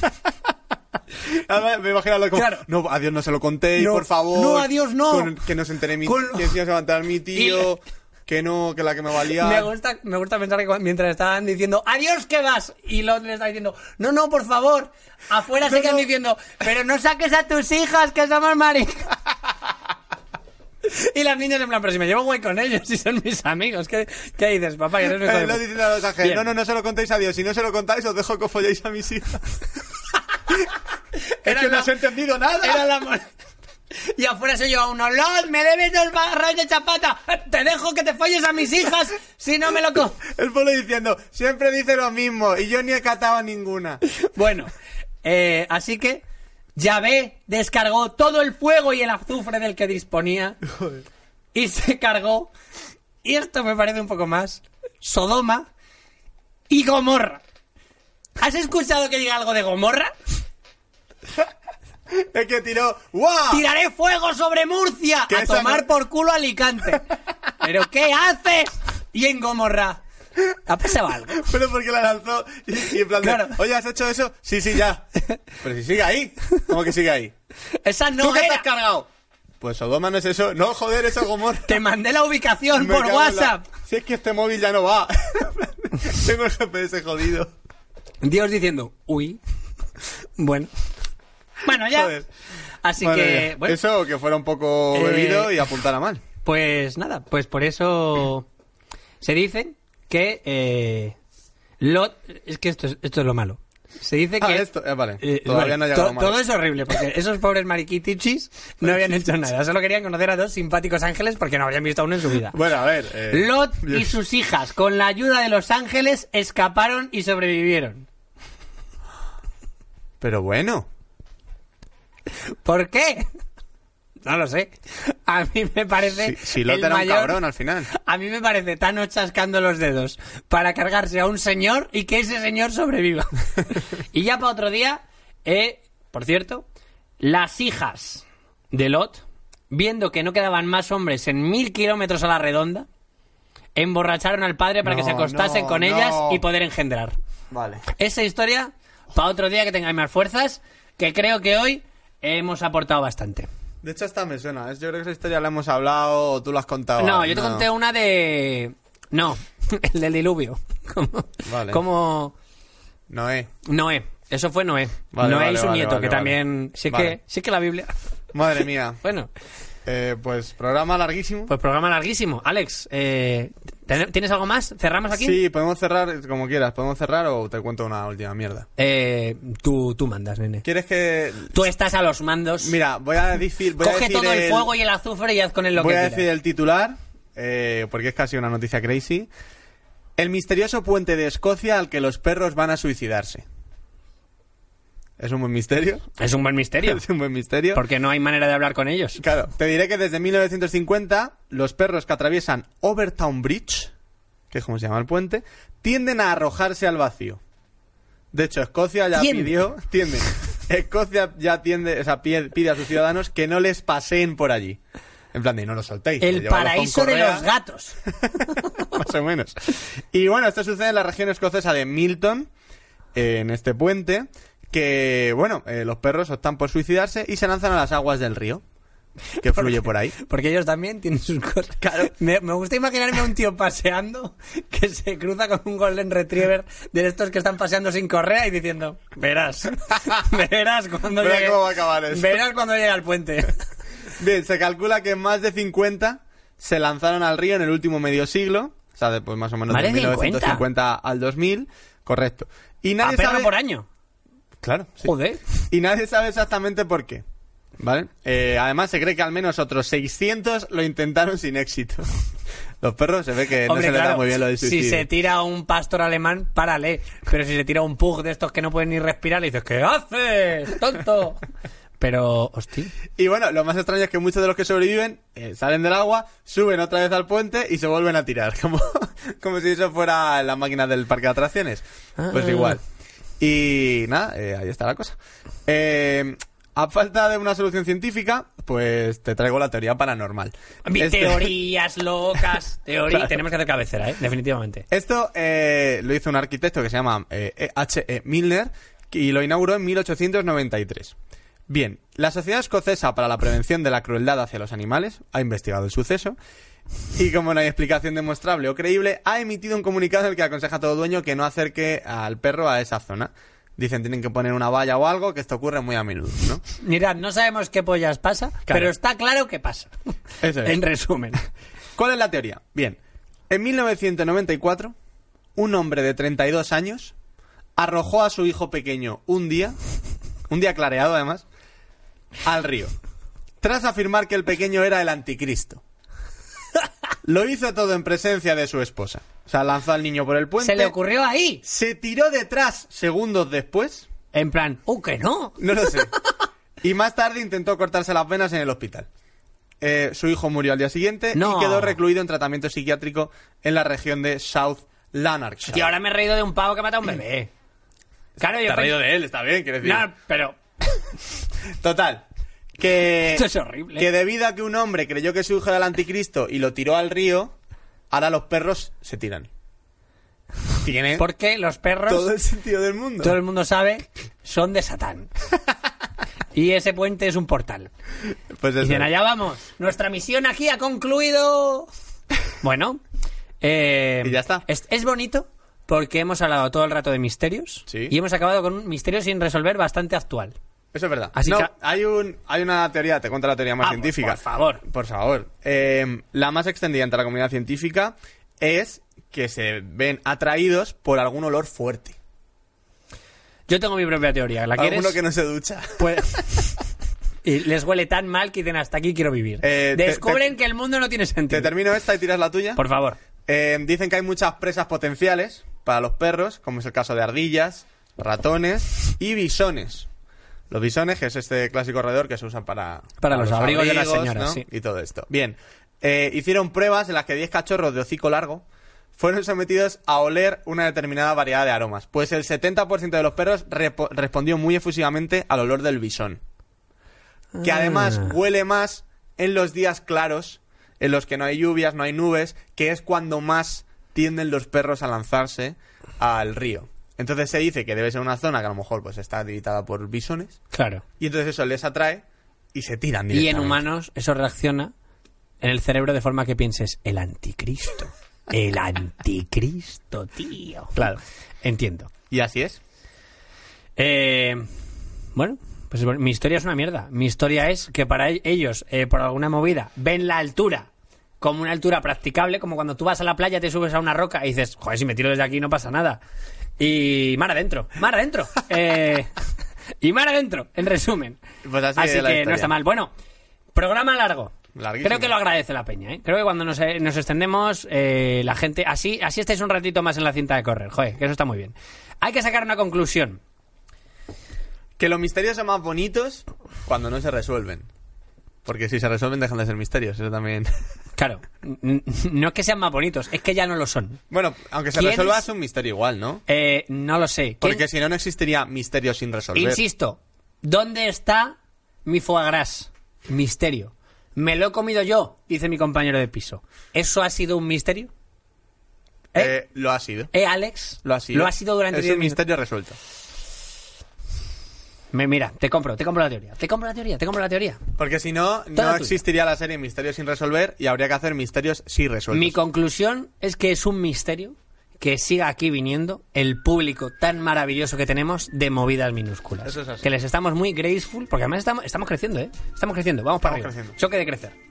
S2: Me imagino como,
S1: Claro.
S2: no, a Dios no se lo contéis,
S1: No,
S2: por favor.
S1: no, a Dios no.
S2: Con- que no se entere mi
S1: Con-
S2: que encima se va a mi tío. Que no, que la que me va a liar.
S1: Me gusta, me gusta pensar que mientras estaban diciendo, adiós que vas, y Lot le está diciendo, no, no, por favor, afuera se
S2: No,
S1: quedan
S2: no.
S1: diciendo, pero no saques a tus hijas que somos maricas. Y las niñas en plan, pero si me llevo guay con ellos, si son mis amigos, ¿qué, qué dices, papá? Que eres mi hijo de
S2: Eh, no
S1: puta?
S2: diciendo a los ángeles,
S1: Bien.
S2: no, no, no se lo contéis a Dios. Si no se lo contáis, os dejo que os folléis a mis hijas. es que no
S1: la-
S2: has entendido nada.
S1: Era la Y afuera se oyó a uno, Lot, me debes dos barras de chapata, te dejo que te folles a mis hijas, si no me lo co...
S2: El pueblo diciendo, siempre dice lo mismo y yo ni he catado ninguna.
S1: Bueno, eh, así que Yahvé descargó todo el fuego y el azufre del que disponía y se cargó, y esto me parece un poco más, Sodoma y Gomorra. ¿Has escuchado que diga algo de Gomorra?
S2: Es que tiró. ¡Guau!
S1: ¡Tiraré fuego sobre Murcia! ¡A tomar
S2: no-
S1: por culo Alicante! ¿Pero qué haces? Y en Gomorra. ¿Ha pasado algo?
S2: Pero porque la lanzó y, y en plan de,
S1: Claro.
S2: Oye, ¿has hecho eso? Sí, sí, ya. Pero si sigue ahí. ¿Cómo que sigue ahí?
S1: Esa
S2: ¿Tú
S1: no
S2: qué te
S1: era.
S2: has cargado? Pues Sodoma no es eso. No, joder, eso Gomorra.
S1: Te mandé la ubicación
S2: Me
S1: por
S2: en la-
S1: WhatsApp.
S2: Si es que este móvil ya no va. Tengo el GPS jodido.
S1: Dios diciendo, uy. Bueno. Bueno, ya.
S2: Joder.
S1: Así
S2: Madre
S1: que,
S2: mía.
S1: bueno,
S2: Eso que fuera un poco
S1: Eh,
S2: bebido y apuntara mal.
S1: pues nada, pues por eso se dice que eh, Lot... Es que esto es, esto es lo malo. Se dice
S2: Ah,
S1: que...
S2: esto, eh, vale.
S1: Eh,
S2: Todavía no ha
S1: to-. Todo es horrible, porque esos pobres mariquitichis no habían hecho nada. Solo querían conocer a dos simpáticos ángeles porque no habían visto a uno en su vida.
S2: Bueno, a ver. eh,
S1: Lot y sus hijas, con la ayuda de los ángeles, escaparon y sobrevivieron.
S2: Pero bueno.
S1: ¿Por qué? No lo sé. A mí me parece.
S2: Si, si
S1: el
S2: era un
S1: mayor-
S2: cabrón al final.
S1: A mí me parece tan chascando los dedos para cargarse a un señor y que ese señor sobreviva. y ya para otro día, eh, por cierto, las hijas de Lot, viendo que no quedaban más hombres en mil kilómetros a la redonda, emborracharon al padre para que se acostasen
S2: no,
S1: con
S2: no.
S1: ellas y poder engendrar.
S2: Vale.
S1: Esa historia, para otro día que tengáis más fuerzas, que creo que hoy hemos aportado bastante.
S2: De hecho, esta me suena. Yo creo que esa historia la hemos hablado o tú la has contado.
S1: No, yo te conté una de... No, el del diluvio. Como,
S2: Vale.
S1: como
S2: Noé.
S1: Noé. Eso fue Noé.
S2: Vale,
S1: Noé
S2: vale,
S1: y su nieto, que también... Sí que, sí que la Biblia...
S2: Madre mía.
S1: Bueno,
S2: Eh, pues programa larguísimo.
S1: pues programa larguísimo. Alex, eh, ¿ten- ¿tienes algo más? ¿Cerramos aquí?
S2: Sí, podemos cerrar como quieras. Podemos cerrar o te cuento una última mierda.
S1: Eh, tú, tú mandas, nene.
S2: ¿Quieres que.?
S1: Tú estás a los mandos.
S2: Mira, voy a decir. Voy a
S1: Coge
S2: decir
S1: todo el fuego y el azufre y haz con él lo
S2: Voy
S1: que
S2: a
S1: quieras.
S2: decir el titular, eh, porque es casi una noticia crazy. El misterioso puente de Escocia al que los perros van a suicidarse. ¿Es un buen misterio?
S1: Es un buen misterio.
S2: Es un buen misterio.
S1: Porque no hay manera de hablar con ellos.
S2: Claro, te diré que desde 1950 los perros que atraviesan Overtown Bridge, que es como se llama el puente, tienden a arrojarse al vacío. De hecho, Escocia ya pidió, tienden. Escocia ya tiende, o sea, pide, pide a sus ciudadanos que no les paseen por allí. En plan de no los soltéis.
S1: El paraíso de los gatos.
S2: más o menos. Y bueno, esto sucede en la región escocesa de Milton, eh, en este puente, que, bueno, eh, los perros optan por suicidarse y se lanzan a las aguas del río, que fluye por ahí.
S1: Porque ellos también tienen sus cosas. Me, me gusta imaginarme a un tío paseando que se cruza con un Golden Retriever de estos que están paseando sin correa y diciendo, verás, verás cuando llegue,
S2: cómo va a acabar esto".
S1: verás cuando llegue al puente.
S2: Bien, se calcula que más de 50 se lanzaron al río en el último medio siglo, o sea, después más o menos
S1: ¿Más
S2: de
S1: de 50?
S2: 1950 al 2000, correcto. Y
S1: A
S2: nadie
S1: perro
S2: sabe...
S1: por año.
S2: Claro, sí.
S1: Joder.
S2: Y nadie sabe exactamente por qué. ¿Vale? Eh, además, se cree que al menos otros 600 lo intentaron sin éxito. Los perros se ve que no se les da muy bien lo de
S1: si
S2: suicidio.
S1: se tira un pastor alemán, párale. Pero si se tira un pug de estos que no pueden ni respirar, le dices, ¿qué haces, tonto? Pero, hostia.
S2: Y bueno, lo más extraño es que muchos de los que sobreviven eh, salen del agua, suben otra vez al puente y se vuelven a tirar. Como, como si eso fuera la máquina del parque de atracciones. Pues
S1: Ah.
S2: igual. Y nada, eh, ahí está la cosa. Eh, a falta de una solución científica, pues te traigo la teoría paranormal. Este-
S1: Teorías locas. Teoría.
S2: Claro.
S1: Tenemos que hacer cabecera, ¿eh? Definitivamente.
S2: Esto eh, lo hizo un arquitecto que se llama eh, H. E. Milner y lo inauguró en 1893. Bien, la Sociedad Escocesa para la Prevención de la Crueldad hacia los Animales ha investigado el suceso y como no hay explicación demostrable o creíble, ha emitido un comunicado en el que aconseja a todo dueño que no acerque al perro a esa zona. Dicen tienen que poner una valla o algo, que esto ocurre muy a menudo, ¿no?
S1: Mirad, no sabemos qué pollas pasa, pero está claro que pasa.
S2: Eso es.
S1: En resumen.
S2: ¿Cuál es la teoría? Bien, en 1994, un hombre de 32 años arrojó a su hijo pequeño un día, un día clareado además, al río, tras afirmar que el pequeño era el anticristo. Lo hizo todo en presencia de su esposa. O sea, lanzó al niño por el puente.
S1: Se le ocurrió ahí.
S2: Se tiró detrás segundos después.
S1: En plan, ¡uh, que no!
S2: No lo sé. Y más tarde intentó cortarse las venas en el hospital. Eh, su hijo murió al día siguiente
S1: No.
S2: y quedó recluido en tratamiento psiquiátrico en la región de South Lanarkshire.
S1: Tío, ahora me he reído de un pavo que mata a un bebé. Claro, yo
S2: Te has reído de él, está bien, quiero decir.
S1: No, pero...
S2: Total. Que,
S1: Esto es horrible.
S2: Que debido a que un hombre creyó que su hijo era el anticristo y lo tiró al río, ahora los perros se tiran.
S1: Porque los perros,
S2: todo el sentido del mundo.
S1: todo el mundo sabe, son de Satán. y ese puente es un portal.
S2: Pues eso.
S1: dicen, allá vamos. Nuestra misión aquí ha concluido. Bueno. eh,
S2: Y ya está.
S1: Es, es bonito porque hemos hablado todo el rato de misterios.
S2: Sí.
S1: Y hemos acabado con un misterio sin resolver bastante actual.
S2: Eso es verdad.
S1: Así
S2: no,
S1: que-
S2: hay, un, hay una teoría, te cuento la teoría más
S1: Vamos,
S2: científica.
S1: por favor.
S2: Por favor. Eh, la más extendida entre la comunidad científica es que se ven atraídos por algún olor fuerte.
S1: Yo tengo mi propia teoría. ¿La quieres?
S2: Alguno que no se ducha.
S1: Pues- y les huele tan mal que dicen hasta aquí quiero vivir.
S2: Eh, te-
S1: Descubren
S2: te-
S1: que el mundo no tiene sentido.
S2: Te termino esta y tiras la tuya.
S1: Por favor.
S2: Eh, dicen que hay muchas presas potenciales para los perros, como es el caso de ardillas, ratones y bisones. Los bisones, que es este clásico roedor que se usan para...
S1: Para los abrigos de las señoras,
S2: ¿no?
S1: sí.
S2: Y todo esto. Bien. Eh, hicieron pruebas en las que 10 cachorros de hocico largo fueron sometidos a oler una determinada variedad de aromas. Pues el 70% de los perros respondió muy efusivamente al olor del bisón. Que además
S1: Ah.
S2: huele más en los días claros, en los que no hay lluvias, no hay nubes, que es cuando más tienden los perros a lanzarse al río. Entonces se dice que debe ser una zona que a lo mejor pues está habitada por bisones
S1: Claro.
S2: y entonces eso les atrae y se tiran
S1: Y en
S2: directamente.
S1: humanos eso reacciona en el cerebro de forma que pienses, el anticristo. El anticristo, tío.
S2: Claro.
S1: Entiendo.
S2: Y así es.
S1: Eh, bueno, pues mi historia es una mierda. Mi historia es que para e- ellos, eh, por alguna movida, ven la altura como una altura practicable, como cuando tú vas a la playa, te subes a una roca y dices, joder, si me tiro desde aquí no pasa nada. Y mar adentro, mar adentro. Eh, y mar adentro, en resumen.
S2: Pues así
S1: Así que no está mal. Bueno, programa largo.
S2: Larguísimo.
S1: Creo que lo agradece la peña, ¿eh? Creo que cuando nos, eh, nos extendemos, eh, la gente... Así, así estáis un ratito más en la cinta de correr. Joder, que eso está muy bien. Hay que sacar una conclusión.
S2: Que los misterios son más bonitos cuando no se resuelven. Porque si se resuelven dejan de ser misterios, eso también.
S1: Claro, no es que sean más bonitos, es que ya no lo son.
S2: bueno, aunque se
S1: ¿Quién
S2: resuelva
S1: es?
S2: un misterio igual, ¿no?
S1: Eh, no lo sé. ¿Quién-
S2: Porque si no, no existiría misterio sin resolver.
S1: Insisto, ¿dónde está mi foie gras? Misterio. Me lo he comido yo, dice mi compañero de piso. ¿Eso ha sido un misterio? ¿Eh?
S2: Eh, lo ha sido.
S1: ¿Eh, Alex?
S2: Lo ha sido.
S1: Lo ha sido durante
S2: Es
S1: 10
S2: un misterio resuelto.
S1: Me, mira, te compro, te compro la teoría. Te compro la teoría, te compro la teoría.
S2: Porque si no,
S1: Toda
S2: no existiría la serie Misterios sin resolver y habría que hacer misterios sí resueltos.
S1: Mi conclusión es que es un misterio que siga aquí viniendo el público tan maravilloso que tenemos de movidas minúsculas.
S2: Eso es así.
S1: Que les estamos muy graceful, porque además estamos, estamos creciendo, ¿eh? Estamos creciendo, vamos para
S2: Estamos
S1: arriba.
S2: creciendo.
S1: Choque de crecer.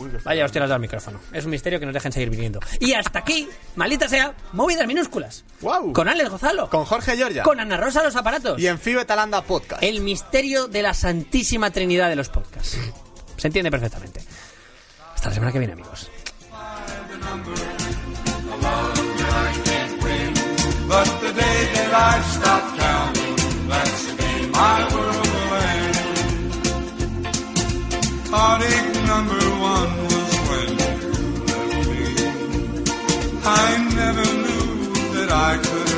S2: Uy,
S1: Vaya hostias del micrófono. Es un misterio que nos dejen seguir viniendo. Y hasta aquí, malita sea, movidas minúsculas.
S2: Wow.
S1: Con Alex Gozalo.
S2: Con Jorge Giorgia.
S1: Con Ana Rosa Los Aparatos.
S2: Y en Fibe Talanda Podcast.
S1: El misterio de la Santísima Trinidad de los podcasts. Se entiende perfectamente. Hasta la semana que viene, amigos.
S4: heartache number one was when you left me. I never knew that I could.